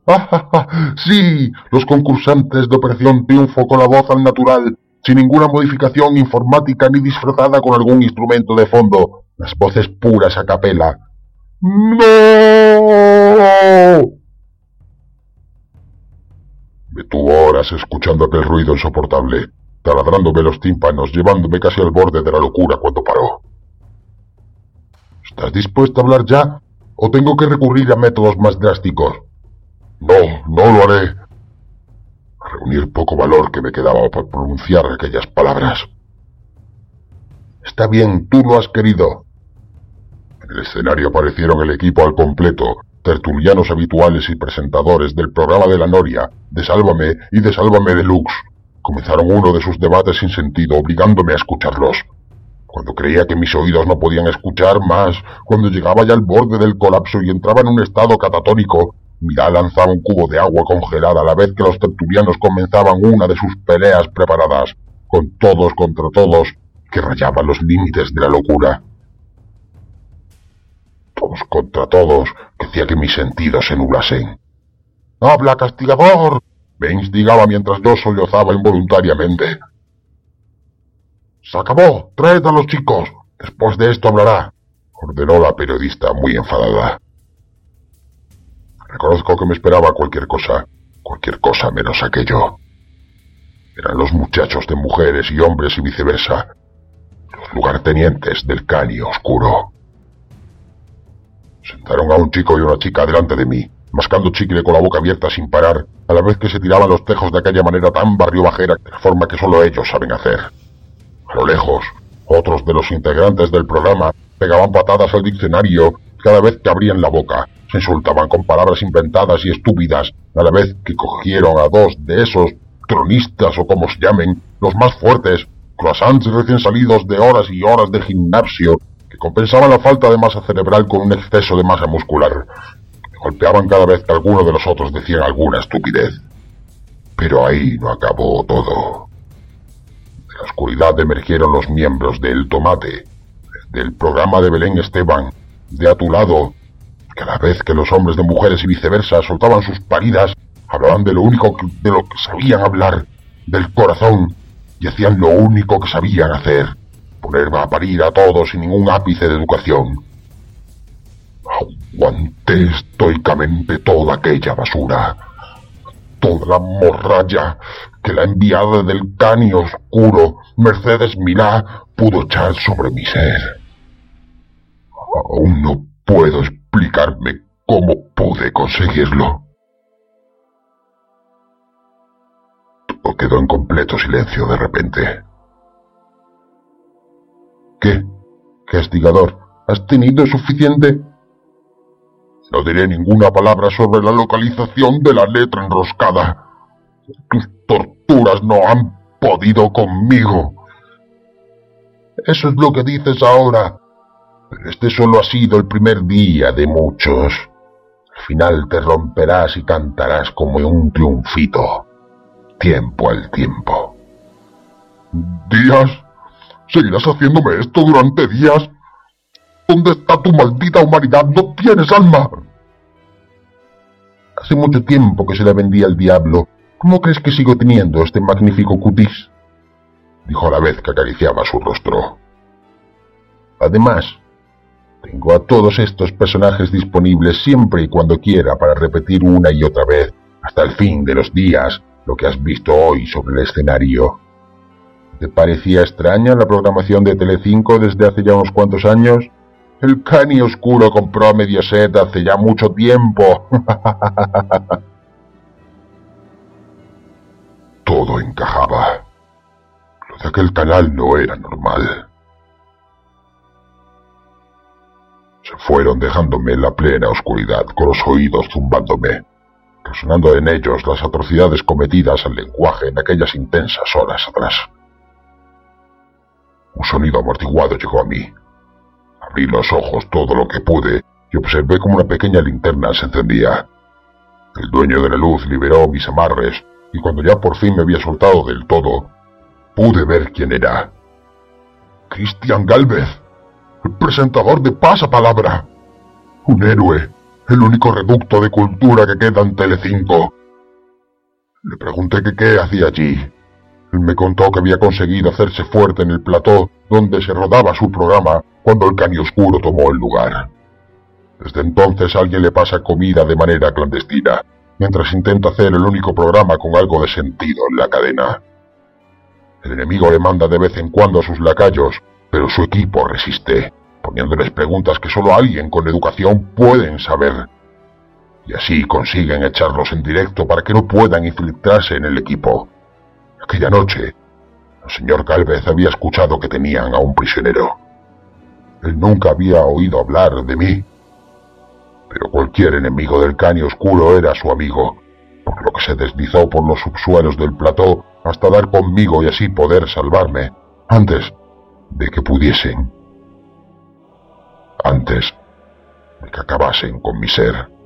¡Ah, sí! Los concursantes de Operación Triunfo con la voz al natural, sin ninguna modificación informática ni disfrazada con algún instrumento de fondo. Las voces puras a capela. ¡No! Me tuvo horas escuchando aquel ruido insoportable, taladrándome los tímpanos, llevándome casi al borde de la locura cuando paró. ¿Estás dispuesto a hablar ya? ¿O tengo que recurrir a métodos más drásticos? No, no lo haré. reunir poco valor que me quedaba para pronunciar aquellas palabras. Está bien, tú lo has querido. En el escenario aparecieron el equipo al completo, tertulianos habituales y presentadores del programa de la Noria, de Sálvame y de Sálvame Deluxe. Comenzaron uno de sus debates sin sentido, obligándome a escucharlos. Cuando creía que mis oídos no podían escuchar más, cuando llegaba ya al borde del colapso y entraba en un estado catatónico, Mirá lanzaba un cubo de agua congelada a la vez que los tertulianos comenzaban una de sus peleas preparadas, con todos contra todos, que rayaban los límites de la locura. Todos contra todos, que hacía que mis sentidos se nublasen. ¡Habla, castigador! me instigaba mientras yo sollozaba involuntariamente. Se acabó. Traed a los chicos. Después de esto hablará, ordenó la periodista muy enfadada. Reconozco que me esperaba cualquier cosa, cualquier cosa menos aquello. Eran los muchachos de mujeres y hombres y viceversa, los lugartenientes del canio oscuro. Sentaron a un chico y una chica delante de mí, mascando chicle con la boca abierta sin parar, a la vez que se tiraban los tejos de aquella manera tan barriobajera, de forma que solo ellos saben hacer. A lo lejos, otros de los integrantes del programa pegaban patadas al diccionario cada vez que abrían la boca. Se insultaban con palabras inventadas y estúpidas, a la vez que cogieron a dos de esos tronistas o como se llamen, los más fuertes, croissants recién salidos de horas y horas de gimnasio, que compensaban la falta de masa cerebral con un exceso de masa muscular. golpeaban cada vez que alguno de los otros decían alguna estupidez. Pero ahí no acabó todo la oscuridad emergieron los miembros del Tomate, del programa de Belén Esteban, de a tu lado. Cada vez que los hombres de mujeres y viceversa soltaban sus paridas, hablaban de lo único de lo que sabían hablar, del corazón, y hacían lo único que sabían hacer, poner a parir a todos sin ningún ápice de educación. Aguanté estoicamente toda aquella basura toda la morralla que la enviada del canio oscuro Mercedes Milá pudo echar sobre mi ser. Aún no puedo explicarme cómo pude conseguirlo. Todo quedó en completo silencio de repente. ¿Qué? Castigador, ¿has tenido suficiente? No diré ninguna palabra sobre la localización de la letra enroscada. Tus torturas no han podido conmigo. Eso es lo que dices ahora. Pero este solo ha sido el primer día de muchos. Al final te romperás y cantarás como un triunfito. Tiempo al tiempo. ¿Días? ¿Seguirás haciéndome esto durante días? ¿Dónde está tu maldita humanidad? No tienes alma. Hace mucho tiempo que se la vendía al diablo. ¿Cómo crees que sigo teniendo este magnífico cutis? Dijo a la vez que acariciaba su rostro. Además, tengo a todos estos personajes disponibles siempre y cuando quiera para repetir una y otra vez, hasta el fin de los días, lo que has visto hoy sobre el escenario. ¿Te parecía extraña la programación de Telecinco desde hace ya unos cuantos años? El cani oscuro compró a Mediaset hace ya mucho tiempo. Todo encajaba. aquel canal no era normal. Se fueron dejándome en la plena oscuridad, con los oídos zumbándome, resonando en ellos las atrocidades cometidas al lenguaje en aquellas intensas horas atrás. Un sonido amortiguado llegó a mí. Abrí los ojos todo lo que pude y observé como una pequeña linterna se encendía. El dueño de la luz liberó mis amarres y cuando ya por fin me había soltado del todo, pude ver quién era. Cristian Galvez, el presentador de Pasapalabra. Un héroe, el único reducto de cultura que queda en Telecinco. Le pregunté que qué hacía allí. Él me contó que había conseguido hacerse fuerte en el plató donde se rodaba su programa cuando el cani oscuro tomó el lugar. Desde entonces alguien le pasa comida de manera clandestina, mientras intenta hacer el único programa con algo de sentido en la cadena. El enemigo le manda de vez en cuando a sus lacayos, pero su equipo resiste, poniéndoles preguntas que solo alguien con educación pueden saber. Y así consiguen echarlos en directo para que no puedan infiltrarse en el equipo. Aquella noche, el señor Galvez había escuchado que tenían a un prisionero. Él nunca había oído hablar de mí, pero cualquier enemigo del caño oscuro era su amigo, por lo que se deslizó por los subsuelos del plató hasta dar conmigo y así poder salvarme, antes de que pudiesen, antes de que acabasen con mi ser.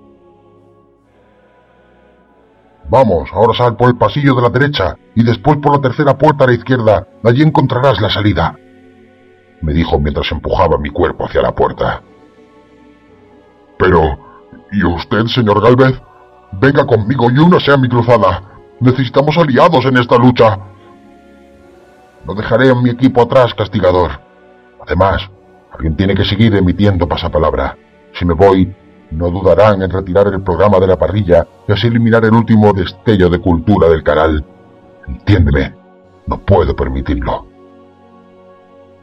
Vamos, ahora sal por el pasillo de la derecha y después por la tercera puerta a la izquierda. Allí encontrarás la salida. Me dijo mientras empujaba mi cuerpo hacia la puerta. Pero, ¿y usted, señor Galvez? Venga conmigo y uno sea mi cruzada. Necesitamos aliados en esta lucha. No dejaré a mi equipo atrás, castigador. Además, alguien tiene que seguir emitiendo pasapalabra. Si me voy, no dudarán en retirar el programa de la parrilla y así eliminar el último destello de cultura del canal. Entiéndeme, no puedo permitirlo.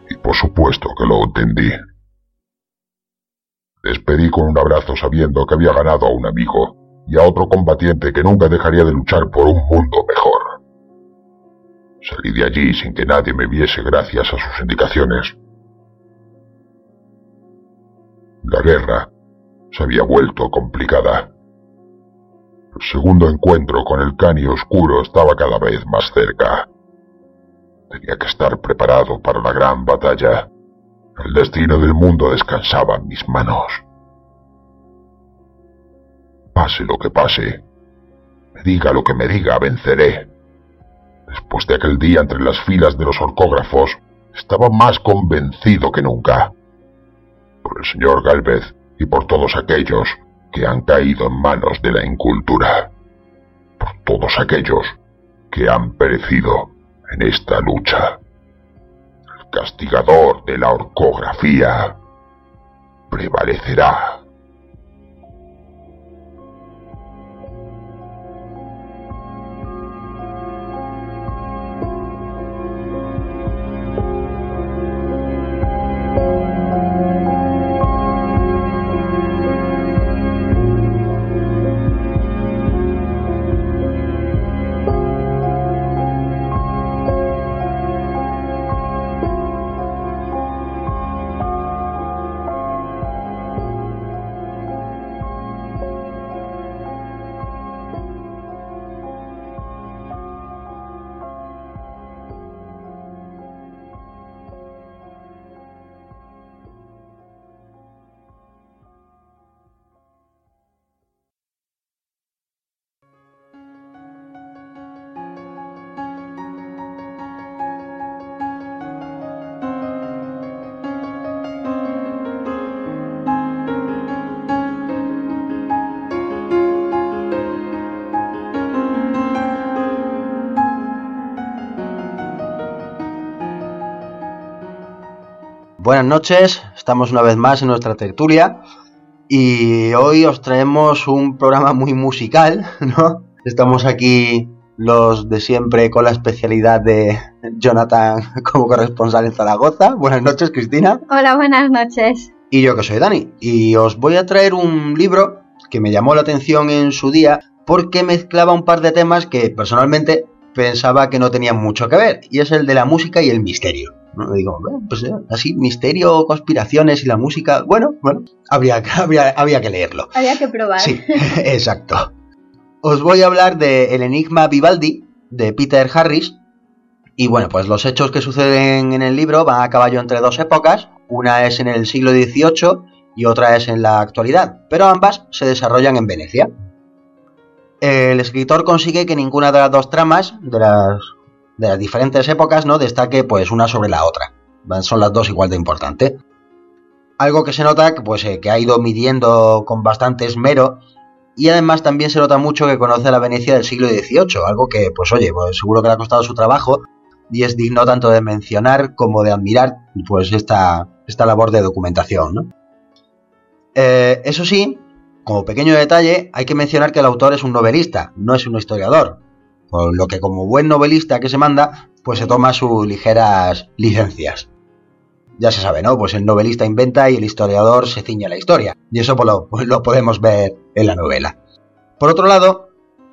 Y por supuesto que lo entendí. Despedí con un abrazo sabiendo que había ganado a un amigo y a otro combatiente que nunca dejaría de luchar por un mundo mejor. Salí de allí sin que nadie me viese gracias a sus indicaciones. La guerra se había vuelto complicada. El segundo encuentro con el cani oscuro estaba cada vez más cerca. Tenía que estar preparado para la gran batalla. El destino del mundo descansaba en mis manos. Pase lo que pase, me diga lo que me diga, venceré. Después de aquel día entre las filas de los orcógrafos, estaba más convencido que nunca. Por el señor Galvez y por todos aquellos que han caído en manos de la incultura. Por todos aquellos que han perecido en esta lucha. El castigador de la orcografía prevalecerá. Buenas noches, estamos una vez más en nuestra tertulia y hoy os traemos un programa muy musical, ¿no? Estamos aquí los de siempre con la especialidad de Jonathan como corresponsal en Zaragoza. Buenas noches, Cristina. Hola, buenas noches. Y yo que soy Dani. Y os voy a traer un libro que me llamó la atención en su día porque mezclaba un par de temas que personalmente pensaba que no tenían mucho que ver, y es el de la música y el misterio. ¿No? Digo, bueno, pues eh, así, misterio, conspiraciones y la música, bueno, bueno, habría, habría, había que leerlo. Había que probar. Sí, exacto. Os voy a hablar de El Enigma Vivaldi, de Peter Harris. Y bueno, pues los hechos que suceden en el libro van a caballo entre dos épocas. Una es en el siglo XVIII y otra es en la actualidad, pero ambas se desarrollan en Venecia. El escritor consigue que ninguna de las dos tramas de las, de las diferentes épocas no destaque pues una sobre la otra. Son las dos igual de importantes. Algo que se nota pues, eh, que ha ido midiendo con bastante esmero y además también se nota mucho que conoce la Venecia del siglo XVIII, algo que, pues oye, pues seguro que le ha costado su trabajo y es digno tanto de mencionar como de admirar pues esta, esta labor de documentación. Eh, eso sí, como pequeño detalle, hay que mencionar que el autor es un novelista, no es un historiador, por lo que como buen novelista que se manda, pues se toma sus ligeras licencias. Ya se sabe, ¿no? Pues el novelista inventa y el historiador se ciña la historia. Y eso pues lo, pues lo podemos ver en la novela. Por otro lado,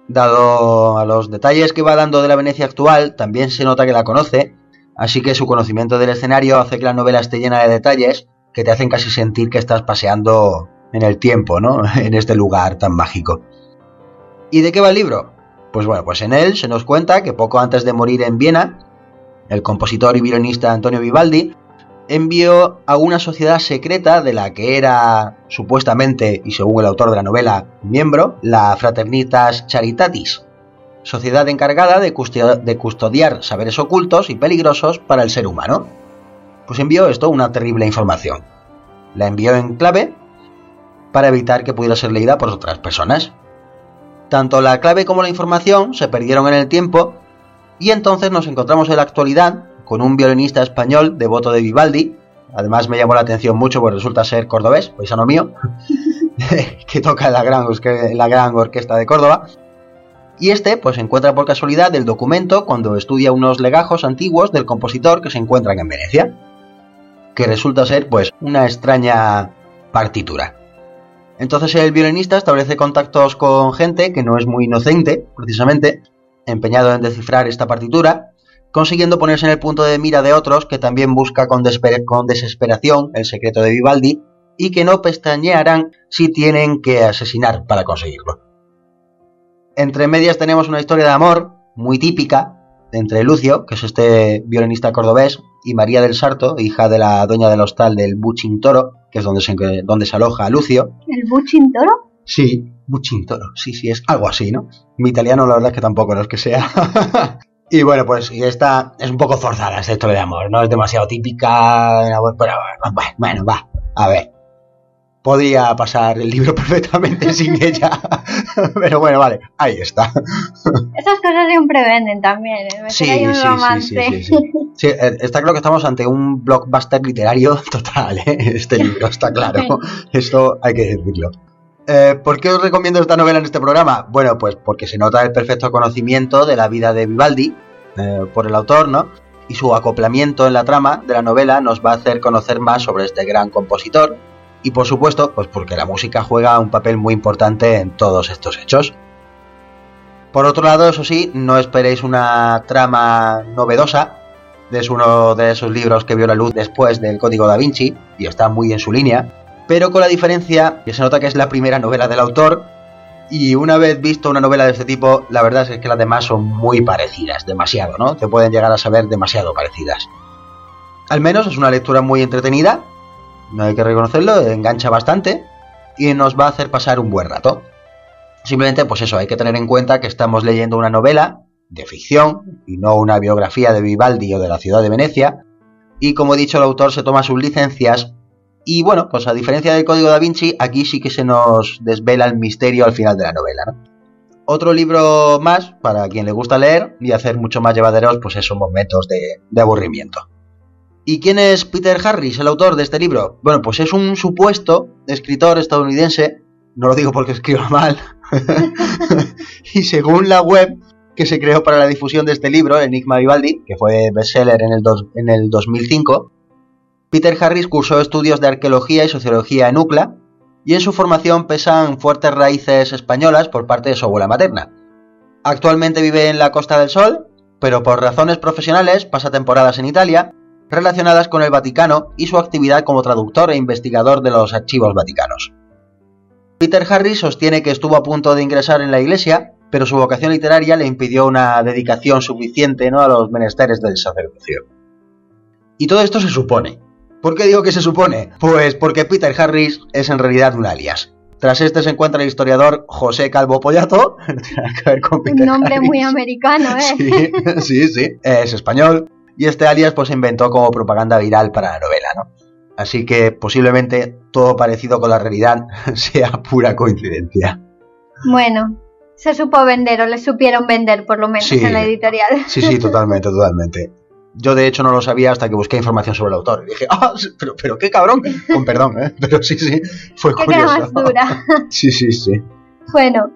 dado a los detalles que va dando de la Venecia actual, también se nota que la conoce, así que su conocimiento del escenario hace que la novela esté llena de detalles que te hacen casi sentir que estás paseando en el tiempo, ¿no? En este lugar tan mágico. ¿Y de qué va el libro? Pues bueno, pues en él se nos cuenta que poco antes de morir en Viena, el compositor y violinista Antonio Vivaldi envió a una sociedad secreta de la que era supuestamente, y según el autor de la novela, miembro, la Fraternitas Charitatis, sociedad encargada de, de custodiar saberes ocultos y peligrosos para el ser humano. Pues envió esto una terrible información. La envió en clave para evitar que pudiera ser leída por otras personas. Tanto la clave como la información se perdieron en el tiempo y entonces nos encontramos en la actualidad con un violinista español devoto de Vivaldi. Además me llamó la atención mucho porque resulta ser cordobés, paisano mío, que toca en la, gran, en la gran orquesta de Córdoba. Y este pues encuentra por casualidad el documento cuando estudia unos legajos antiguos del compositor que se encuentran en Venecia, que resulta ser pues una extraña partitura. Entonces el violinista establece contactos con gente que no es muy inocente, precisamente, empeñado en descifrar esta partitura, consiguiendo ponerse en el punto de mira de otros que también busca con, desesperación el secreto de Vivaldi y que no pestañearán si tienen que asesinar para conseguirlo. Entre medias tenemos una historia de amor muy típica entre Lucio, que es este violinista cordobés, y María del Sarto, hija de la dueña del hostal del Buchin Toro, que es donde se, donde se aloja Lucio. ¿El Buchin Toro? Sí, Buchin Toro, sí, sí, es algo así, ¿no? Mi italiano la verdad es que tampoco no es que sea. y bueno, pues y esta es un poco forzada esta historia de amor, no es demasiado típica, pero bueno, va, a ver podía pasar el libro perfectamente sin ella. Pero bueno, vale, ahí está. Esas cosas siempre venden también. ¿eh? Sí, sí, sí, sí, sí, eh, está claro que estamos ante un blockbuster literario total, ¿eh? este libro, está claro. Esto hay que decirlo. Eh, ¿Por qué os recomiendo esta novela en este programa? Bueno, pues porque se nota el perfecto conocimiento de la vida de Vivaldi por el autor, ¿no? Y su acoplamiento en la trama de la novela nos va a hacer conocer más sobre este gran compositor, y por supuesto, pues porque la música juega un papel muy importante en todos estos hechos. Por otro lado, eso sí, no esperéis una trama novedosa. Es uno de esos libros que vio la luz después del Código da Vinci y está muy en su línea, pero con la diferencia que se nota que es la primera novela del autor y una vez visto una novela de este tipo, la verdad es que las demás son muy parecidas, demasiado, ¿no? Te pueden llegar a saber demasiado parecidas. Al menos es una lectura muy entretenida no hay que reconocerlo, engancha bastante y nos va a hacer pasar un buen rato. Simplemente, pues eso, hay que tener en cuenta que estamos leyendo una novela de ficción y no una biografía de Vivaldi o de la ciudad de Venecia. Y como he dicho, el autor se toma sus licencias. Y bueno, pues a diferencia del Código da Vinci, aquí sí que se nos desvela el misterio al final de la novela. Otro libro más para quien le gusta leer y hacer mucho más llevaderos pues esos momentos de aburrimiento. ¿Y quién es Peter Harris, el autor de este libro? Bueno, pues es un supuesto escritor estadounidense, no lo digo porque escriba mal, y según la web que se creó para la difusión de este libro, Enigma Vivaldi, que fue bestseller en el, en el 2005, Peter Harris cursó estudios de arqueología y sociología en UCLA, y en su formación pesan fuertes raíces españolas por parte de su abuela materna. Actualmente vive en la Costa del Sol, pero por razones profesionales pasa temporadas en Italia, relacionadas con el Vaticano y su actividad como traductor e investigador de los archivos vaticanos. Peter Harris sostiene que estuvo a punto de ingresar en la Iglesia, pero su vocación literaria le impidió una dedicación suficiente ¿no? a los menesteres del sacerdocio. Y todo esto se supone. ¿Por qué digo que se supone? Pues porque Peter Harris es en realidad un alias. Tras este se encuentra el historiador José Calvo Pollato. un nombre muy americano, ¿eh? Sí, sí, sí. Es español. Y este alias pues se inventó como propaganda viral para la novela, ¿no? Así que posiblemente todo parecido con la realidad sea pura coincidencia. Bueno, se supo vender o le supieron vender por lo menos en la editorial. Sí, sí, totalmente, totalmente. Yo de hecho no lo sabía hasta que busqué información sobre el autor. Y dije, ah, pero, pero qué cabrón. Con perdón, ¿eh? Pero sí, sí, fue qué curioso. dura. sí, sí, sí. Bueno,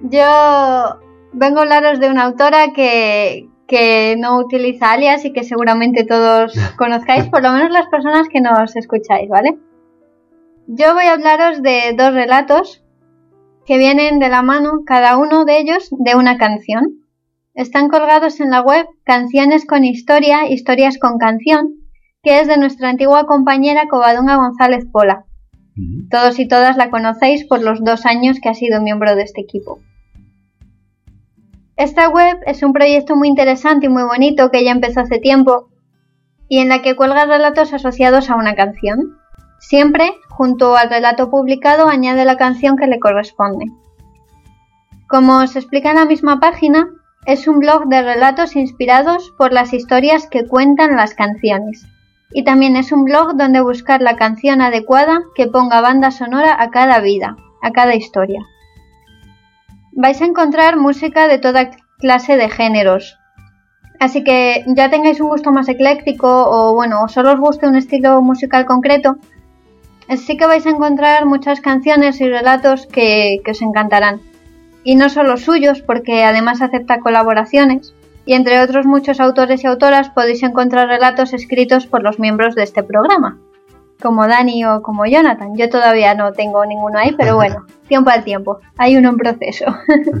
yo vengo a hablaros de una autora que, que no utiliza alias y que seguramente todos conozcáis, por lo menos las personas que nos escucháis, ¿vale? Yo voy a hablaros de dos relatos que vienen de la mano, cada uno de ellos, de una canción. Están colgados en la web Canciones con Historia, Historias con Canción, que es de nuestra antigua compañera Covadonga González Pola. Todos y todas la conocéis por los dos años que ha sido miembro de este equipo. Esta web es un proyecto muy interesante y muy bonito que ya empezó hace tiempo y en la que cuelga relatos asociados a una canción. Siempre, junto al relato publicado, añade la canción que le corresponde. Como se explica en la misma página, es un blog de relatos inspirados por las historias que cuentan las canciones. Y también es un blog donde buscar la canción adecuada que ponga banda sonora a cada vida, a cada historia vais a encontrar música de toda clase de géneros. Así que ya tengáis un gusto más ecléctico o bueno, solo os guste un estilo musical concreto, sí que vais a encontrar muchas canciones y relatos que, que os encantarán. Y no solo suyos, porque además acepta colaboraciones. Y entre otros muchos autores y autoras podéis encontrar relatos escritos por los miembros de este programa como Dani o como Jonathan. Yo todavía no tengo ninguno ahí, pero bueno, tiempo al tiempo. Hay uno en proceso.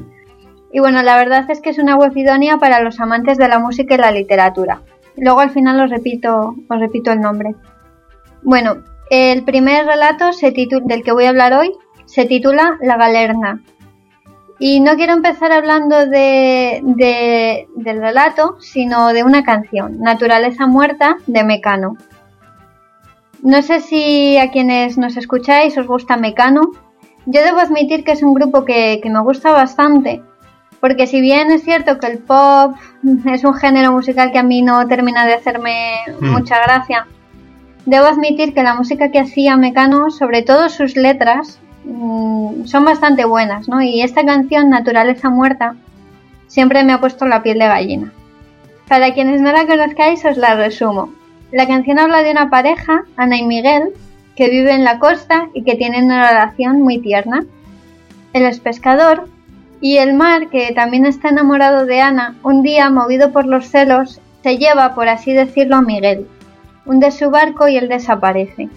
y bueno, la verdad es que es una web idónea para los amantes de la música y la literatura. Luego al final os repito, os repito el nombre. Bueno, el primer relato se del que voy a hablar hoy se titula La Galerna. Y no quiero empezar hablando de, del relato, sino de una canción, Naturaleza Muerta, de Mecano. No sé si a quienes nos escucháis os gusta Mecano. Yo debo admitir que es un grupo que, me gusta bastante, porque si bien es cierto que el pop es un género musical que a mí no termina de hacerme hmm. mucha gracia, debo admitir que la música que hacía Mecano, sobre todo sus letras, mm, son bastante buenas, ¿no? Y esta canción, Naturaleza Muerta, siempre me ha puesto la piel de gallina. Para quienes no la conozcáis, os la resumo. La canción habla de una pareja, Ana y Miguel, que vive en la costa y que tienen una relación muy tierna. Él es pescador y el mar, que también está enamorado de Ana, un día, movido por los celos, se lleva, por así decirlo, a Miguel. Hunde su barco y él desaparece.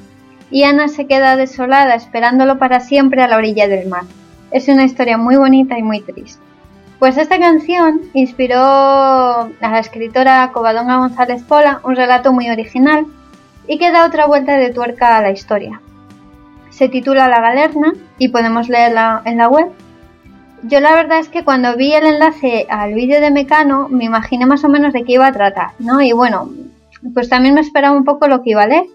Y Ana se queda desolada esperándolo para siempre a la orilla del mar. Es una historia muy bonita y muy triste. Pues esta canción inspiró a la escritora Covadonga González Pola un relato muy original y que da otra vuelta de tuerca a la historia. Se titula La Galerna y podemos leerla en la web. Yo la verdad es que cuando vi el enlace al vídeo de Mecano me imaginé más o menos de qué iba a tratar, ¿no? Y bueno, pues también me esperaba un poco lo que iba a leer.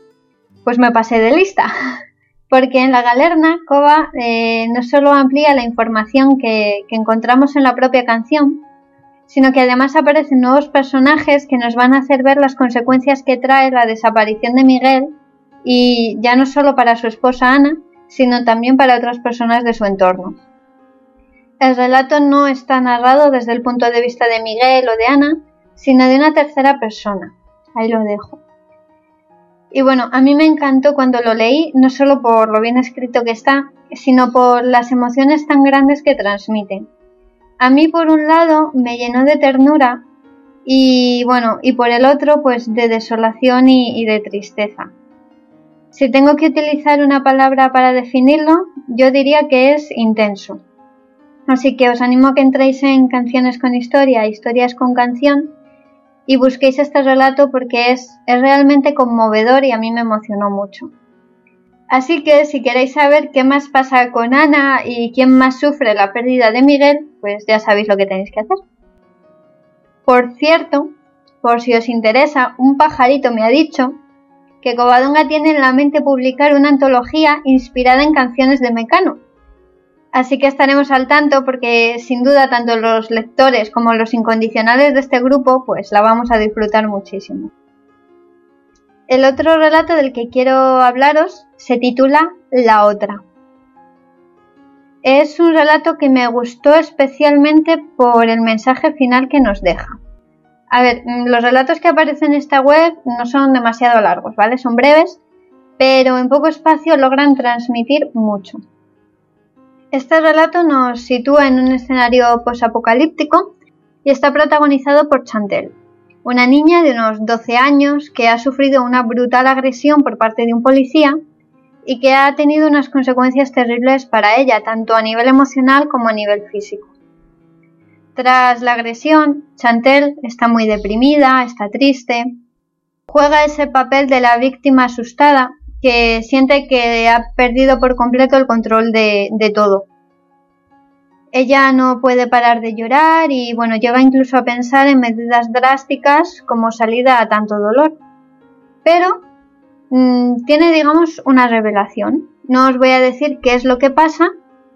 Pues me pasé de lista. porque en la galerna Cova eh, no solo amplía la información que, encontramos en la propia canción, sino que además aparecen nuevos personajes que nos van a hacer ver las consecuencias que trae la desaparición de Miguel y ya no solo para su esposa Ana, sino también para otras personas de su entorno. El relato no está narrado desde el punto de vista de Miguel o de Ana, sino de una tercera persona. Ahí lo dejo. Y bueno, a mí me encantó cuando lo leí, no solo por lo bien escrito que está, sino por las emociones tan grandes que transmite. A mí por un lado me llenó de ternura y bueno, y por el otro pues de desolación y, y de tristeza. Si tengo que utilizar una palabra para definirlo, yo diría que es intenso. Así que os animo a que entréis en Canciones con Historia, Historias con Canción, y busquéis este relato porque es, es realmente conmovedor y a mí me emocionó mucho. Así que si queréis saber qué más pasa con Ana y quién más sufre la pérdida de Miguel, pues ya sabéis lo que tenéis que hacer. Por cierto, por si os interesa, un pajarito me ha dicho que Covadonga tiene en la mente publicar una antología inspirada en canciones de Mecano. Así que estaremos al tanto porque sin duda tanto los lectores como los incondicionales de este grupo pues la vamos a disfrutar muchísimo. El otro relato del que quiero hablaros se titula La otra. Es un relato que me gustó especialmente por el mensaje final que nos deja. A ver, mm, los relatos que aparecen en esta web no son demasiado largos, ¿vale? Son breves, pero en poco espacio logran transmitir mucho. Este relato nos sitúa en un escenario posapocalíptico y está protagonizado por Chantel, una niña de unos 12 años que ha sufrido una brutal agresión por parte de un policía y que ha tenido unas consecuencias terribles para ella, tanto a nivel emocional como a nivel físico. Tras la agresión, Chantel está muy deprimida, está triste, juega ese papel de la víctima asustada que siente que ha perdido por completo el control de, todo. Ella no puede parar de llorar y bueno, llega incluso a pensar en medidas drásticas como salida a tanto dolor. Pero mmm, tiene, digamos, una revelación. No os voy a decir qué es lo que pasa,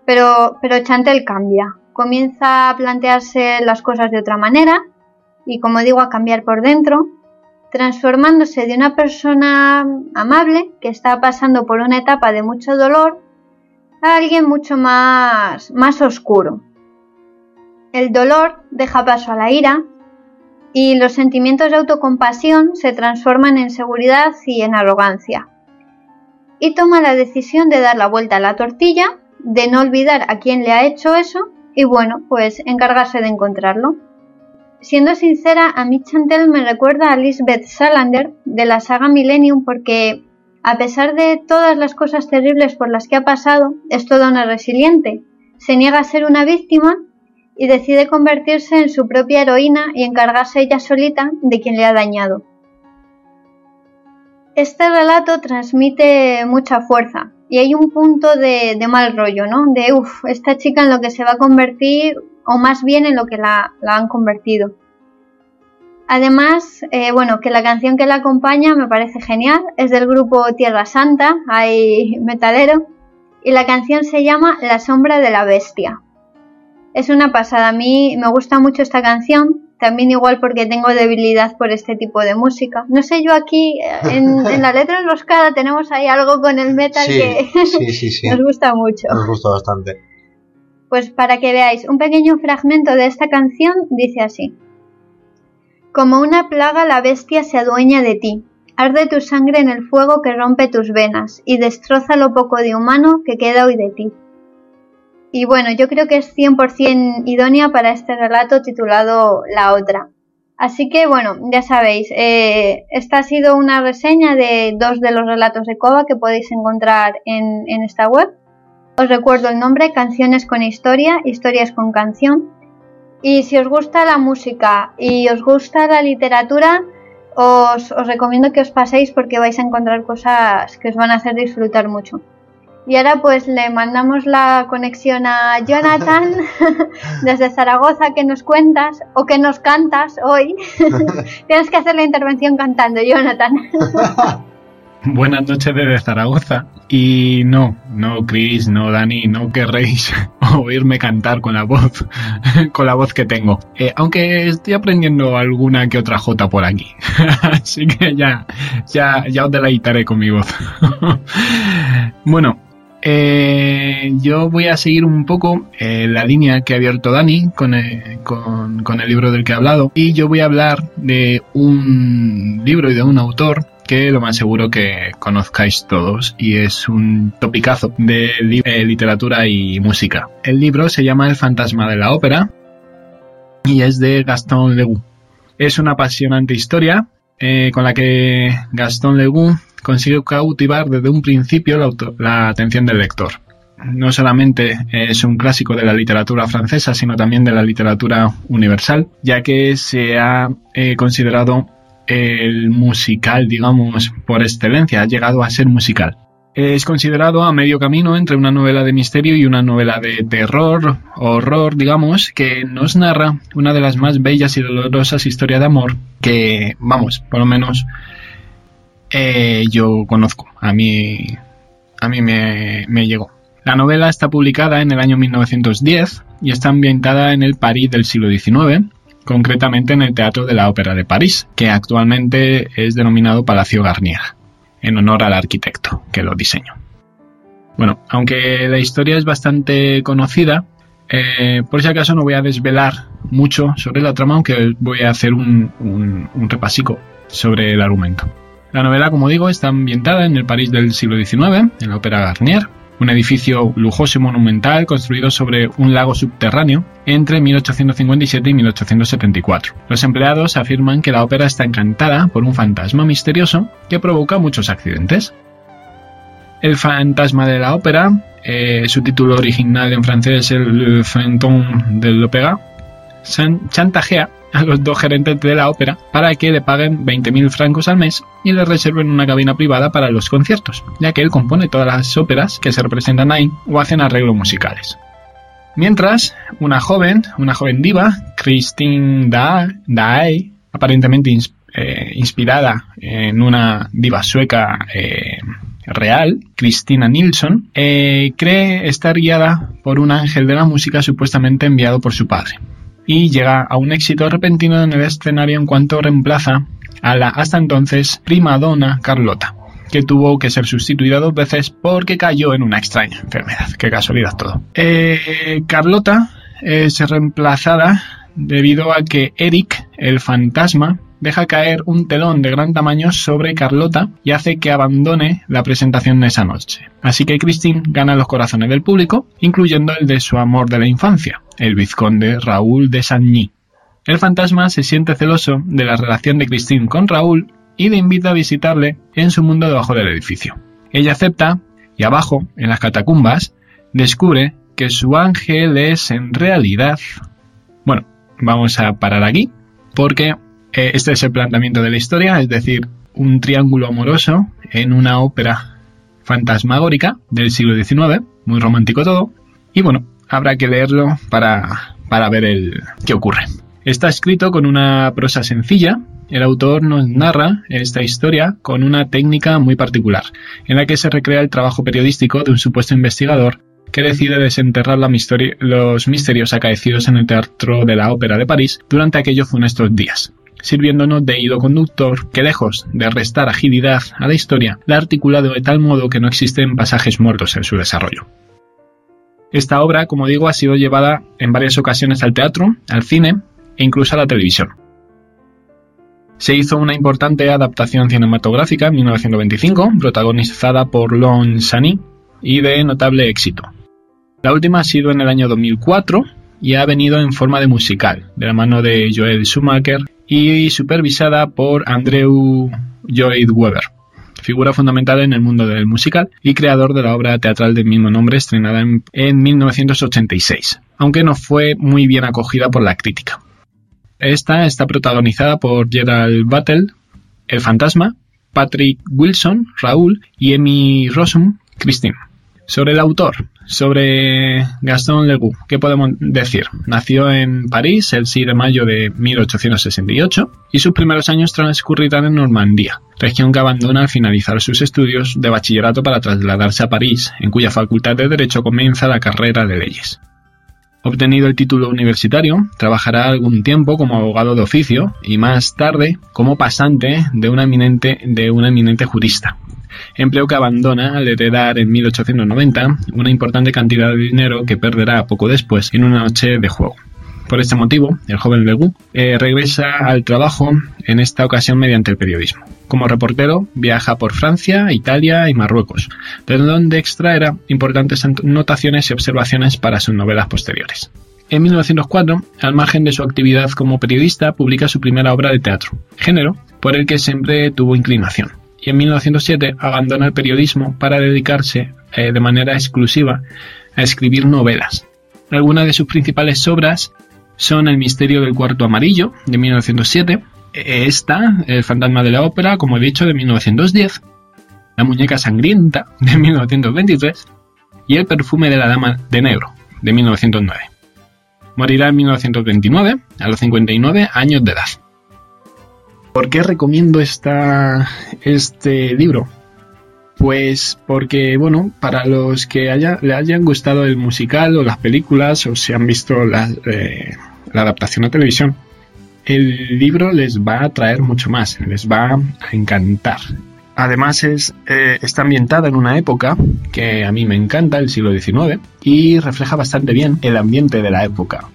pero, pero Chantel cambia comienza a plantearse las cosas de otra manera y, como digo, a cambiar por dentro, transformándose de una persona amable que está pasando por una etapa de mucho dolor a alguien mucho más, más oscuro. El dolor deja paso a la ira y los sentimientos de autocompasión se transforman en seguridad y en arrogancia. Y toma la decisión de dar la vuelta a la tortilla, de no olvidar a quien le ha hecho eso y bueno, pues encargarse de encontrarlo. Siendo sincera, a mí Chantel me recuerda a Lisbeth Salander de la saga Millennium porque, a pesar de todas las cosas terribles por las que ha pasado, es toda una resiliente. Se niega a ser una víctima y decide convertirse en su propia heroína y encargarse ella solita de quien le ha dañado. Este relato transmite mucha fuerza, y hay un punto de, mal rollo, ¿no? De, uff, esta chica en lo que se va a convertir, o más bien en lo que la, han convertido. Además, eh, bueno, que la canción que la acompaña me parece genial, es del grupo Tierra Santa, hay metalero, y la canción se llama La sombra de la bestia. Es una pasada, a mí me gusta mucho esta canción, también igual porque tengo debilidad por este tipo de música. No sé, yo aquí eh, en, la letra enroscada tenemos ahí algo con el metal que nos gusta mucho. Nos gusta bastante. Pues para que veáis, un pequeño fragmento de esta canción dice así. Como una plaga la bestia se adueña de ti, arde tu sangre en el fuego que rompe tus venas y destroza lo poco de humano que queda hoy de ti. Y bueno, yo creo que es 100% idónea para este relato titulado La otra. Así que bueno, ya sabéis, eh, esta ha sido una reseña de dos de los relatos de Cova que podéis encontrar en, esta web. Os recuerdo el nombre, Canciones con Historia, Historias con Canción. Y si os gusta la música y os gusta la literatura, os, os recomiendo que os paséis porque vais a encontrar cosas que os van a hacer disfrutar mucho. Y ahora pues le mandamos la conexión a Jonathan desde Zaragoza que nos cuentas o que nos cantas hoy. Tienes que hacer la intervención cantando, Jonathan. Buenas noches desde Zaragoza. Y no, no, Chris, no, Dani, no querréis oírme cantar con la voz, con la voz que tengo. Eh, aunque estoy aprendiendo alguna que otra jota por aquí. Así que ya, ya, ya os deleitaré con mi voz. bueno, eh, yo voy a seguir un poco eh, la línea que ha abierto Dani con con el libro del que ha hablado y yo voy a hablar de un libro y de un autor que lo más seguro que conozcáis todos y es un topicazo de eh, literatura y música. El libro se llama El fantasma de la ópera y es de Gaston Leroux. Es una apasionante historia eh, con la que Gaston Leroux consigue cautivar desde un principio la, atención del lector. no solamente es un clásico de la literatura francesa, sino también de la literatura universal, ya que se ha eh, considerado el musical, digamos, por excelencia, ha llegado a ser musical. Es considerado a medio camino entre una novela de misterio y una novela de terror, horror, digamos, que nos narra una de las más bellas y dolorosas historias de amor que, vamos, por lo menos eh, yo conozco. A mí, a mí me, me llegó. La novela está publicada en el año 1910 y está ambientada en el París del siglo XIX, concretamente en el Teatro de la Ópera de París, que actualmente es denominado Palacio Garnier en honor al arquitecto que lo diseñó. Bueno, aunque la historia es bastante conocida, eh, por si acaso no voy a desvelar mucho sobre la trama, aunque voy a hacer un, un repasico sobre el argumento. La novela, como digo, está ambientada en el París del siglo XIX, en la Ópera Garnier, un edificio lujoso y monumental construido sobre un lago subterráneo entre 1857 y 1874. Los empleados afirman que la ópera está encantada por un fantasma misterioso que provoca muchos accidentes. El fantasma de la ópera, eh, su título original en francés es el Fantôme de l'Opéra, chantajea a los dos gerentes de la ópera para que le paguen 20.000 francos al mes y le reserven una cabina privada para los conciertos, ya que él compone todas las óperas que se representan ahí o hacen arreglos musicales. Mientras, una joven, una joven diva, Christine Dae, aparentemente eh, inspirada en una diva sueca eh, real, Christina Nilsson, eh, cree estar guiada por un ángel de la música supuestamente enviado por su padre y llega a un éxito repentino en el escenario en cuanto reemplaza a la hasta entonces prima donna Carlota, que tuvo que ser sustituida dos veces porque cayó en una extraña enfermedad. Qué casualidad todo. Eh, Carlota es reemplazada debido a que Eric, el fantasma, deja caer un telón de gran tamaño sobre Carlota y hace que abandone la presentación esa noche. Así que Christine gana los corazones del público, incluyendo el de su amor de la infancia, el vizconde Raúl de Sagny. El fantasma se siente celoso de la relación de Christine con Raúl y le invita a visitarle en su mundo debajo del edificio. Ella acepta y abajo, en las catacumbas, descubre que su ángel es en realidad... Vamos a parar aquí porque eh, este es el planteamiento de la historia, es decir, un triángulo amoroso en una ópera fantasmagórica del siglo XIX, muy romántico todo, y bueno, habrá que leerlo para, para ver el qué ocurre. Está escrito con una prosa sencilla, el autor nos narra esta historia con una técnica muy particular, en la que se recrea el trabajo periodístico de un supuesto investigador que decide desenterrar los misterios acaecidos en el Teatro de la Ópera de París durante aquellos funestos días sirviéndonos de hilo conductor que lejos de restar agilidad a la historia, la ha articulado de tal modo que no existen pasajes muertos en su desarrollo. Esta obra, como digo, ha sido llevada en varias ocasiones al teatro, al cine e incluso a la televisión. Se hizo una importante adaptación cinematográfica en 1925, protagonizada por Lon Chaney y de notable éxito. La última ha sido en el año 2004 y ha venido en forma de musical, de la mano de Joel Schumacher y supervisada por Andrew Lloyd Webber, figura fundamental en el mundo del musical y creador de la obra teatral del mismo nombre estrenada en, 1986, aunque no fue muy bien acogida por la crítica. Esta está protagonizada por Gerald Battle, el fantasma, Patrick Wilson, Raúl y Amy Rossum, Christine. Sobre el autor, sobre Gaston Leroux, ¿qué podemos decir? Nació en París el 6 de mayo de 1868 y sus primeros años transcurrirán en Normandía, región que abandona al finalizar sus estudios de bachillerato para trasladarse a París, en cuya facultad de Derecho comienza la carrera de leyes. Obtenido el título universitario, trabajará algún tiempo como abogado de oficio y más tarde como pasante de una eminente, de una eminente jurista, empleo que abandona al heredar en 1890 una importante cantidad de dinero que perderá poco después en una noche de juego. Por este motivo, el joven Leroux eh, regresa al trabajo, en esta ocasión mediante el periodismo. Como reportero, viaja por Francia, Italia y Marruecos, de donde extraerá importantes anotaciones y observaciones para sus novelas posteriores. En 1904, al margen de su actividad como periodista, publica su primera obra de teatro, género por el que siempre tuvo inclinación y en 1907 abandona el periodismo para dedicarse eh, de manera exclusiva a escribir novelas. Algunas de sus principales obras son El misterio del cuarto amarillo, de 1907, esta, El fantasma de la ópera, como he dicho, de 1910, La muñeca sangrienta, de 1923, y El perfume de la dama de negro, de 1909. Morirá en 1929, a los 59 años de edad. ¿Por qué recomiendo esta, este libro? Pues porque, bueno, para los que le hayan gustado el musical o las películas o se han visto la, eh, la adaptación a televisión, el libro les va a atraer mucho más, les va a encantar. Además es, eh, está ambientada en una época que a mí me encanta, el siglo XIX, y refleja bastante bien el ambiente de la época.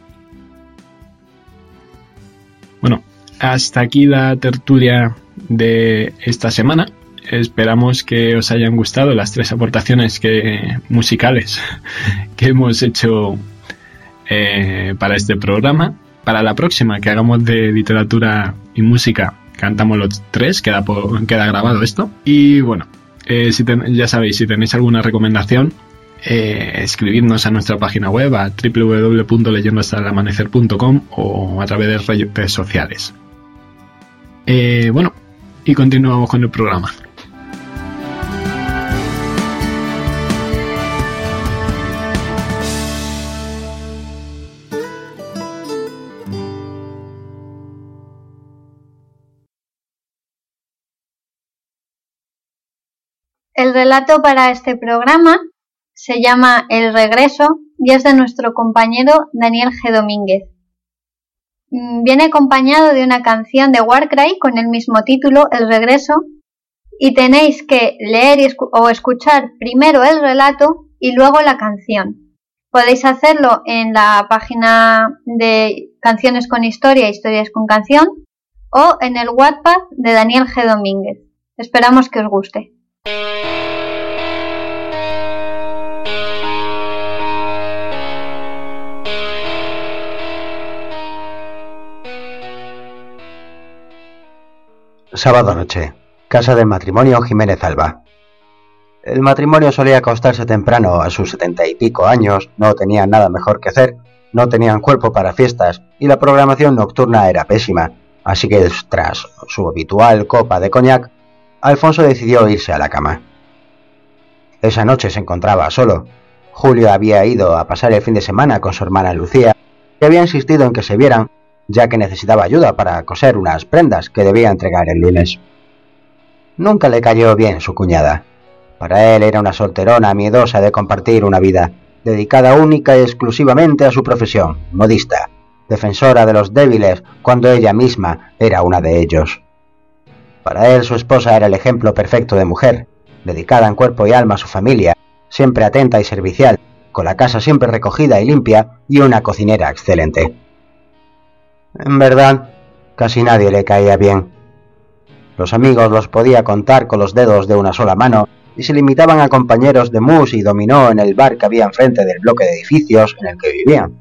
Hasta aquí la tertulia de esta semana. Esperamos que os hayan gustado las tres aportaciones que, musicales que hemos hecho eh, para este programa. Para la próxima que hagamos de literatura y música, cantamos los tres, queda, queda grabado esto. Y bueno, eh, ya sabéis, si tenéis alguna recomendación, eh, escribidnos a nuestra página web a o a través de redes sociales. Eh, bueno, y continuamos con el programa. El relato para este programa se llama El regreso y es de nuestro compañero Daniel G. Domínguez. Mm, viene acompañado de una canción de Warcry con el mismo título, El regreso, y tenéis que leer o escuchar primero el relato y luego la canción. Podéis hacerlo en la página de Canciones con Historia, Historias con Canción o en el WhatsApp de Daniel G. Domínguez. Esperamos que os guste. Sábado noche. Casa del matrimonio Jiménez Alba. El matrimonio solía acostarse temprano a sus setenta y pico años, no tenían nada mejor que hacer, no tenían cuerpo para fiestas y la programación nocturna era pésima, así que tras su habitual copa de coñac, Alfonso decidió irse a la cama. Esa noche se encontraba solo. Julio había ido a pasar el fin de semana con su hermana Lucía y había insistido en que se vieran ya que necesitaba ayuda para coser unas prendas que debía entregar el lunes. Nunca le cayó bien su cuñada. Para él era una solterona miedosa de compartir una vida, dedicada única y exclusivamente a su profesión, modista, defensora de los débiles cuando ella misma era una de ellos. Para él su esposa era el ejemplo perfecto de mujer, dedicada en cuerpo y alma a su familia, siempre atenta y servicial, con la casa siempre recogida y limpia y una cocinera excelente. En verdad, casi nadie le caía bien. Los amigos los podía contar con los dedos de una sola mano y se limitaban a compañeros de mus y dominó en el bar que había enfrente del bloque de edificios en el que vivían.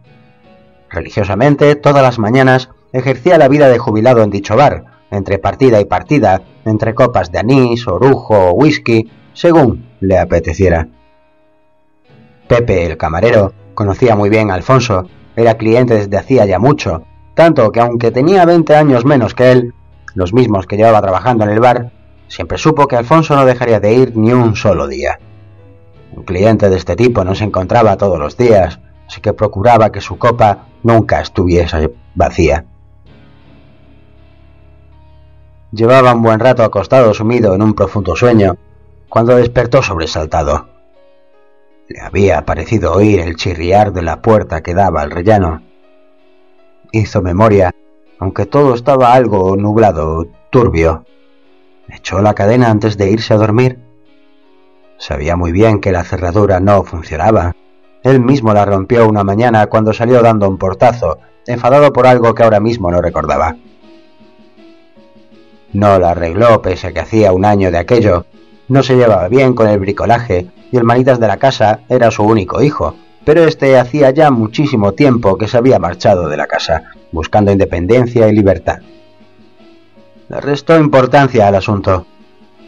Religiosamente, todas las mañanas ejercía la vida de jubilado en dicho bar, entre partida y partida, entre copas de anís, orujo o whisky, según le apeteciera. Pepe, el camarero, conocía muy bien a Alfonso, era cliente desde hacía ya mucho, tanto que aunque tenía 20 años menos que él, los mismos que llevaba trabajando en el bar, siempre supo que Alfonso no dejaría de ir ni un solo día. Un cliente de este tipo no se encontraba todos los días, así que procuraba que su copa nunca estuviese vacía. Llevaba un buen rato acostado sumido en un profundo sueño, cuando despertó sobresaltado. Le había parecido oír el chirriar de la puerta que daba al rellano hizo memoria, aunque todo estaba algo nublado, turbio. Echó la cadena antes de irse a dormir. Sabía muy bien que la cerradura no funcionaba. Él mismo la rompió una mañana cuando salió dando un portazo, enfadado por algo que ahora mismo no recordaba. No la arregló pese a que hacía un año de aquello. No se llevaba bien con el bricolaje y el manitas de la casa era su único hijo, pero este hacía ya muchísimo tiempo que se había marchado de la casa, buscando independencia y libertad. Le restó importancia al asunto.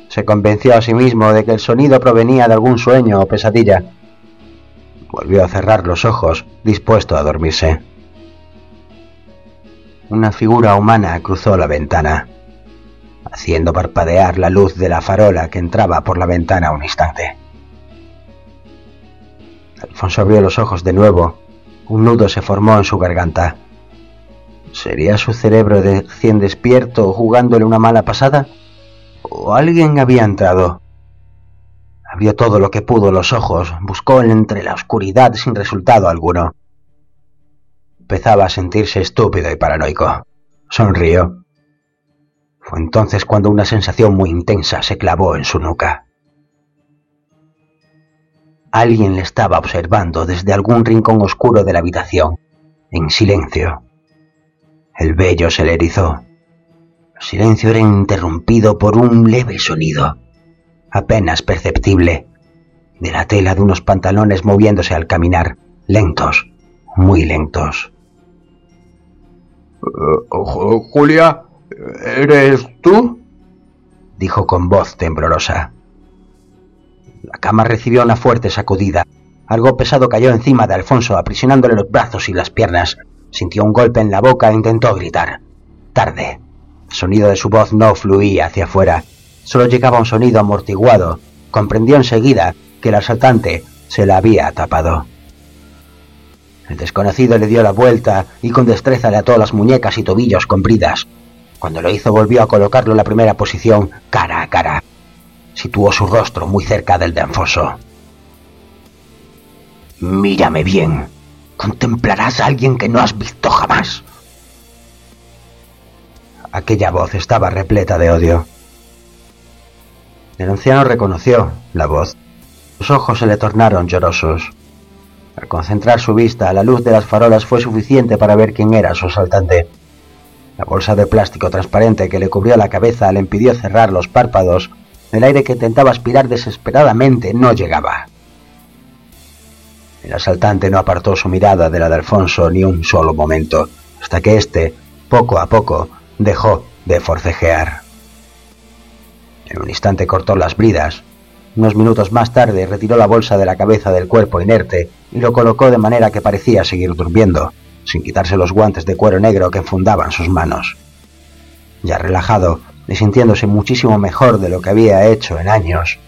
Se convenció a sí mismo de que el sonido provenía de algún sueño o pesadilla. Volvió a cerrar los ojos, dispuesto a dormirse. Una figura humana cruzó la ventana, haciendo parpadear la luz de la farola que entraba por la ventana un instante. Alfonso abrió los ojos de nuevo. Un nudo se formó en su garganta. ¿Sería su cerebro de recién despierto jugándole una mala pasada? ¿O alguien había entrado? Abrió todo lo que pudo los ojos, buscó entre la oscuridad sin resultado alguno. Empezaba a sentirse estúpido y paranoico. Sonrió. Fue entonces cuando una sensación muy intensa se clavó en su nuca. Alguien le estaba observando desde algún rincón oscuro de la habitación, en silencio. El vello se le erizó. El silencio era interrumpido por un leve sonido, apenas perceptible, de la tela de unos pantalones moviéndose al caminar, lentos, muy lentos. Julia, ¿eres tú? dijo con voz temblorosa. La cama recibió una fuerte sacudida. Algo pesado cayó encima de Alfonso, aprisionándole los brazos y las piernas. Sintió un golpe en la boca e intentó gritar. Tarde. El sonido de su voz no fluía hacia afuera. Solo llegaba un sonido amortiguado. Comprendió enseguida que el asaltante se la había tapado. El desconocido le dio la vuelta y con destreza le ató las muñecas y tobillos con bridas. Cuando lo hizo volvió a colocarlo en la primera posición, cara a cara. Situó su rostro muy cerca del de Alfonso. Mírame bien. Contemplarás a alguien que no has visto jamás. Aquella voz estaba repleta de odio. El anciano reconoció la voz. Sus ojos se le tornaron llorosos. Al concentrar su vista a la luz de las farolas fue suficiente para ver quién era su asaltante. La bolsa de plástico transparente que le cubrió la cabeza le impidió cerrar los párpados. El aire que intentaba aspirar desesperadamente no llegaba. El asaltante no apartó su mirada de la de Alfonso ni un solo momento, hasta que éste, poco a poco, dejó de forcejear. En un instante cortó las bridas. Unos minutos más tarde retiró la bolsa de la cabeza del cuerpo inerte y lo colocó de manera que parecía seguir durmiendo, sin quitarse los guantes de cuero negro que enfundaban sus manos. Ya relajado y sintiéndose muchísimo mejor de lo que había hecho en años,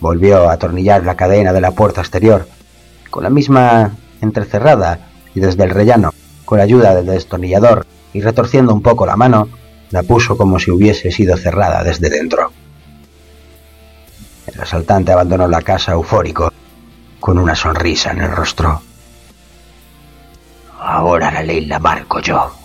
volvió a atornillar la cadena de la puerta exterior, con la misma entrecerrada y desde el rellano, con la ayuda del destornillador y retorciendo un poco la mano, la puso como si hubiese sido cerrada desde dentro. El asaltante abandonó la casa eufórico, con una sonrisa en el rostro. Ahora la ley la marco yo.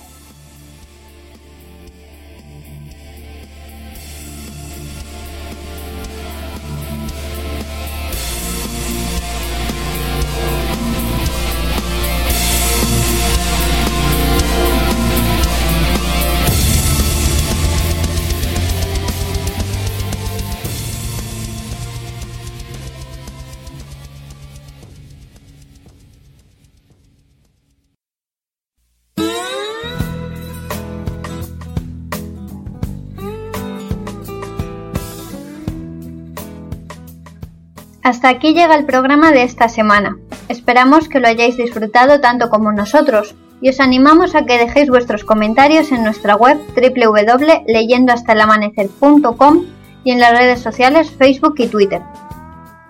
Hasta aquí llega el programa de esta semana. Esperamos que lo hayáis disfrutado tanto como nosotros y os animamos a que dejéis vuestros comentarios en nuestra web www.leyendohastalamanecer.com y en las redes sociales Facebook y Twitter.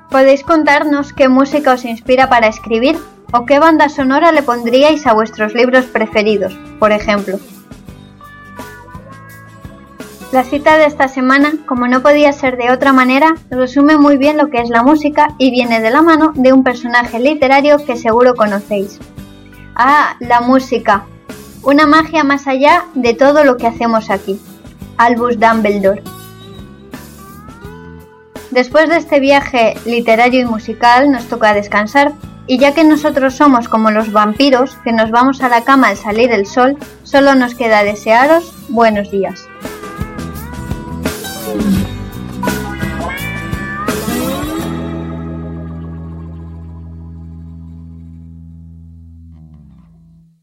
Podéis contarnos qué música os inspira para escribir o qué banda sonora le pondríais a vuestros libros preferidos, por ejemplo. La cita de esta semana, como no podía ser de otra manera, resume muy bien lo que es la música y viene de la mano de un personaje literario que seguro conocéis. Ah, la música. Una magia más allá de todo lo que hacemos aquí. Albus Dumbledore. Después de este viaje literario y musical nos toca descansar y ya que nosotros somos como los vampiros que nos vamos a la cama al salir el sol, solo nos queda desearos buenos días.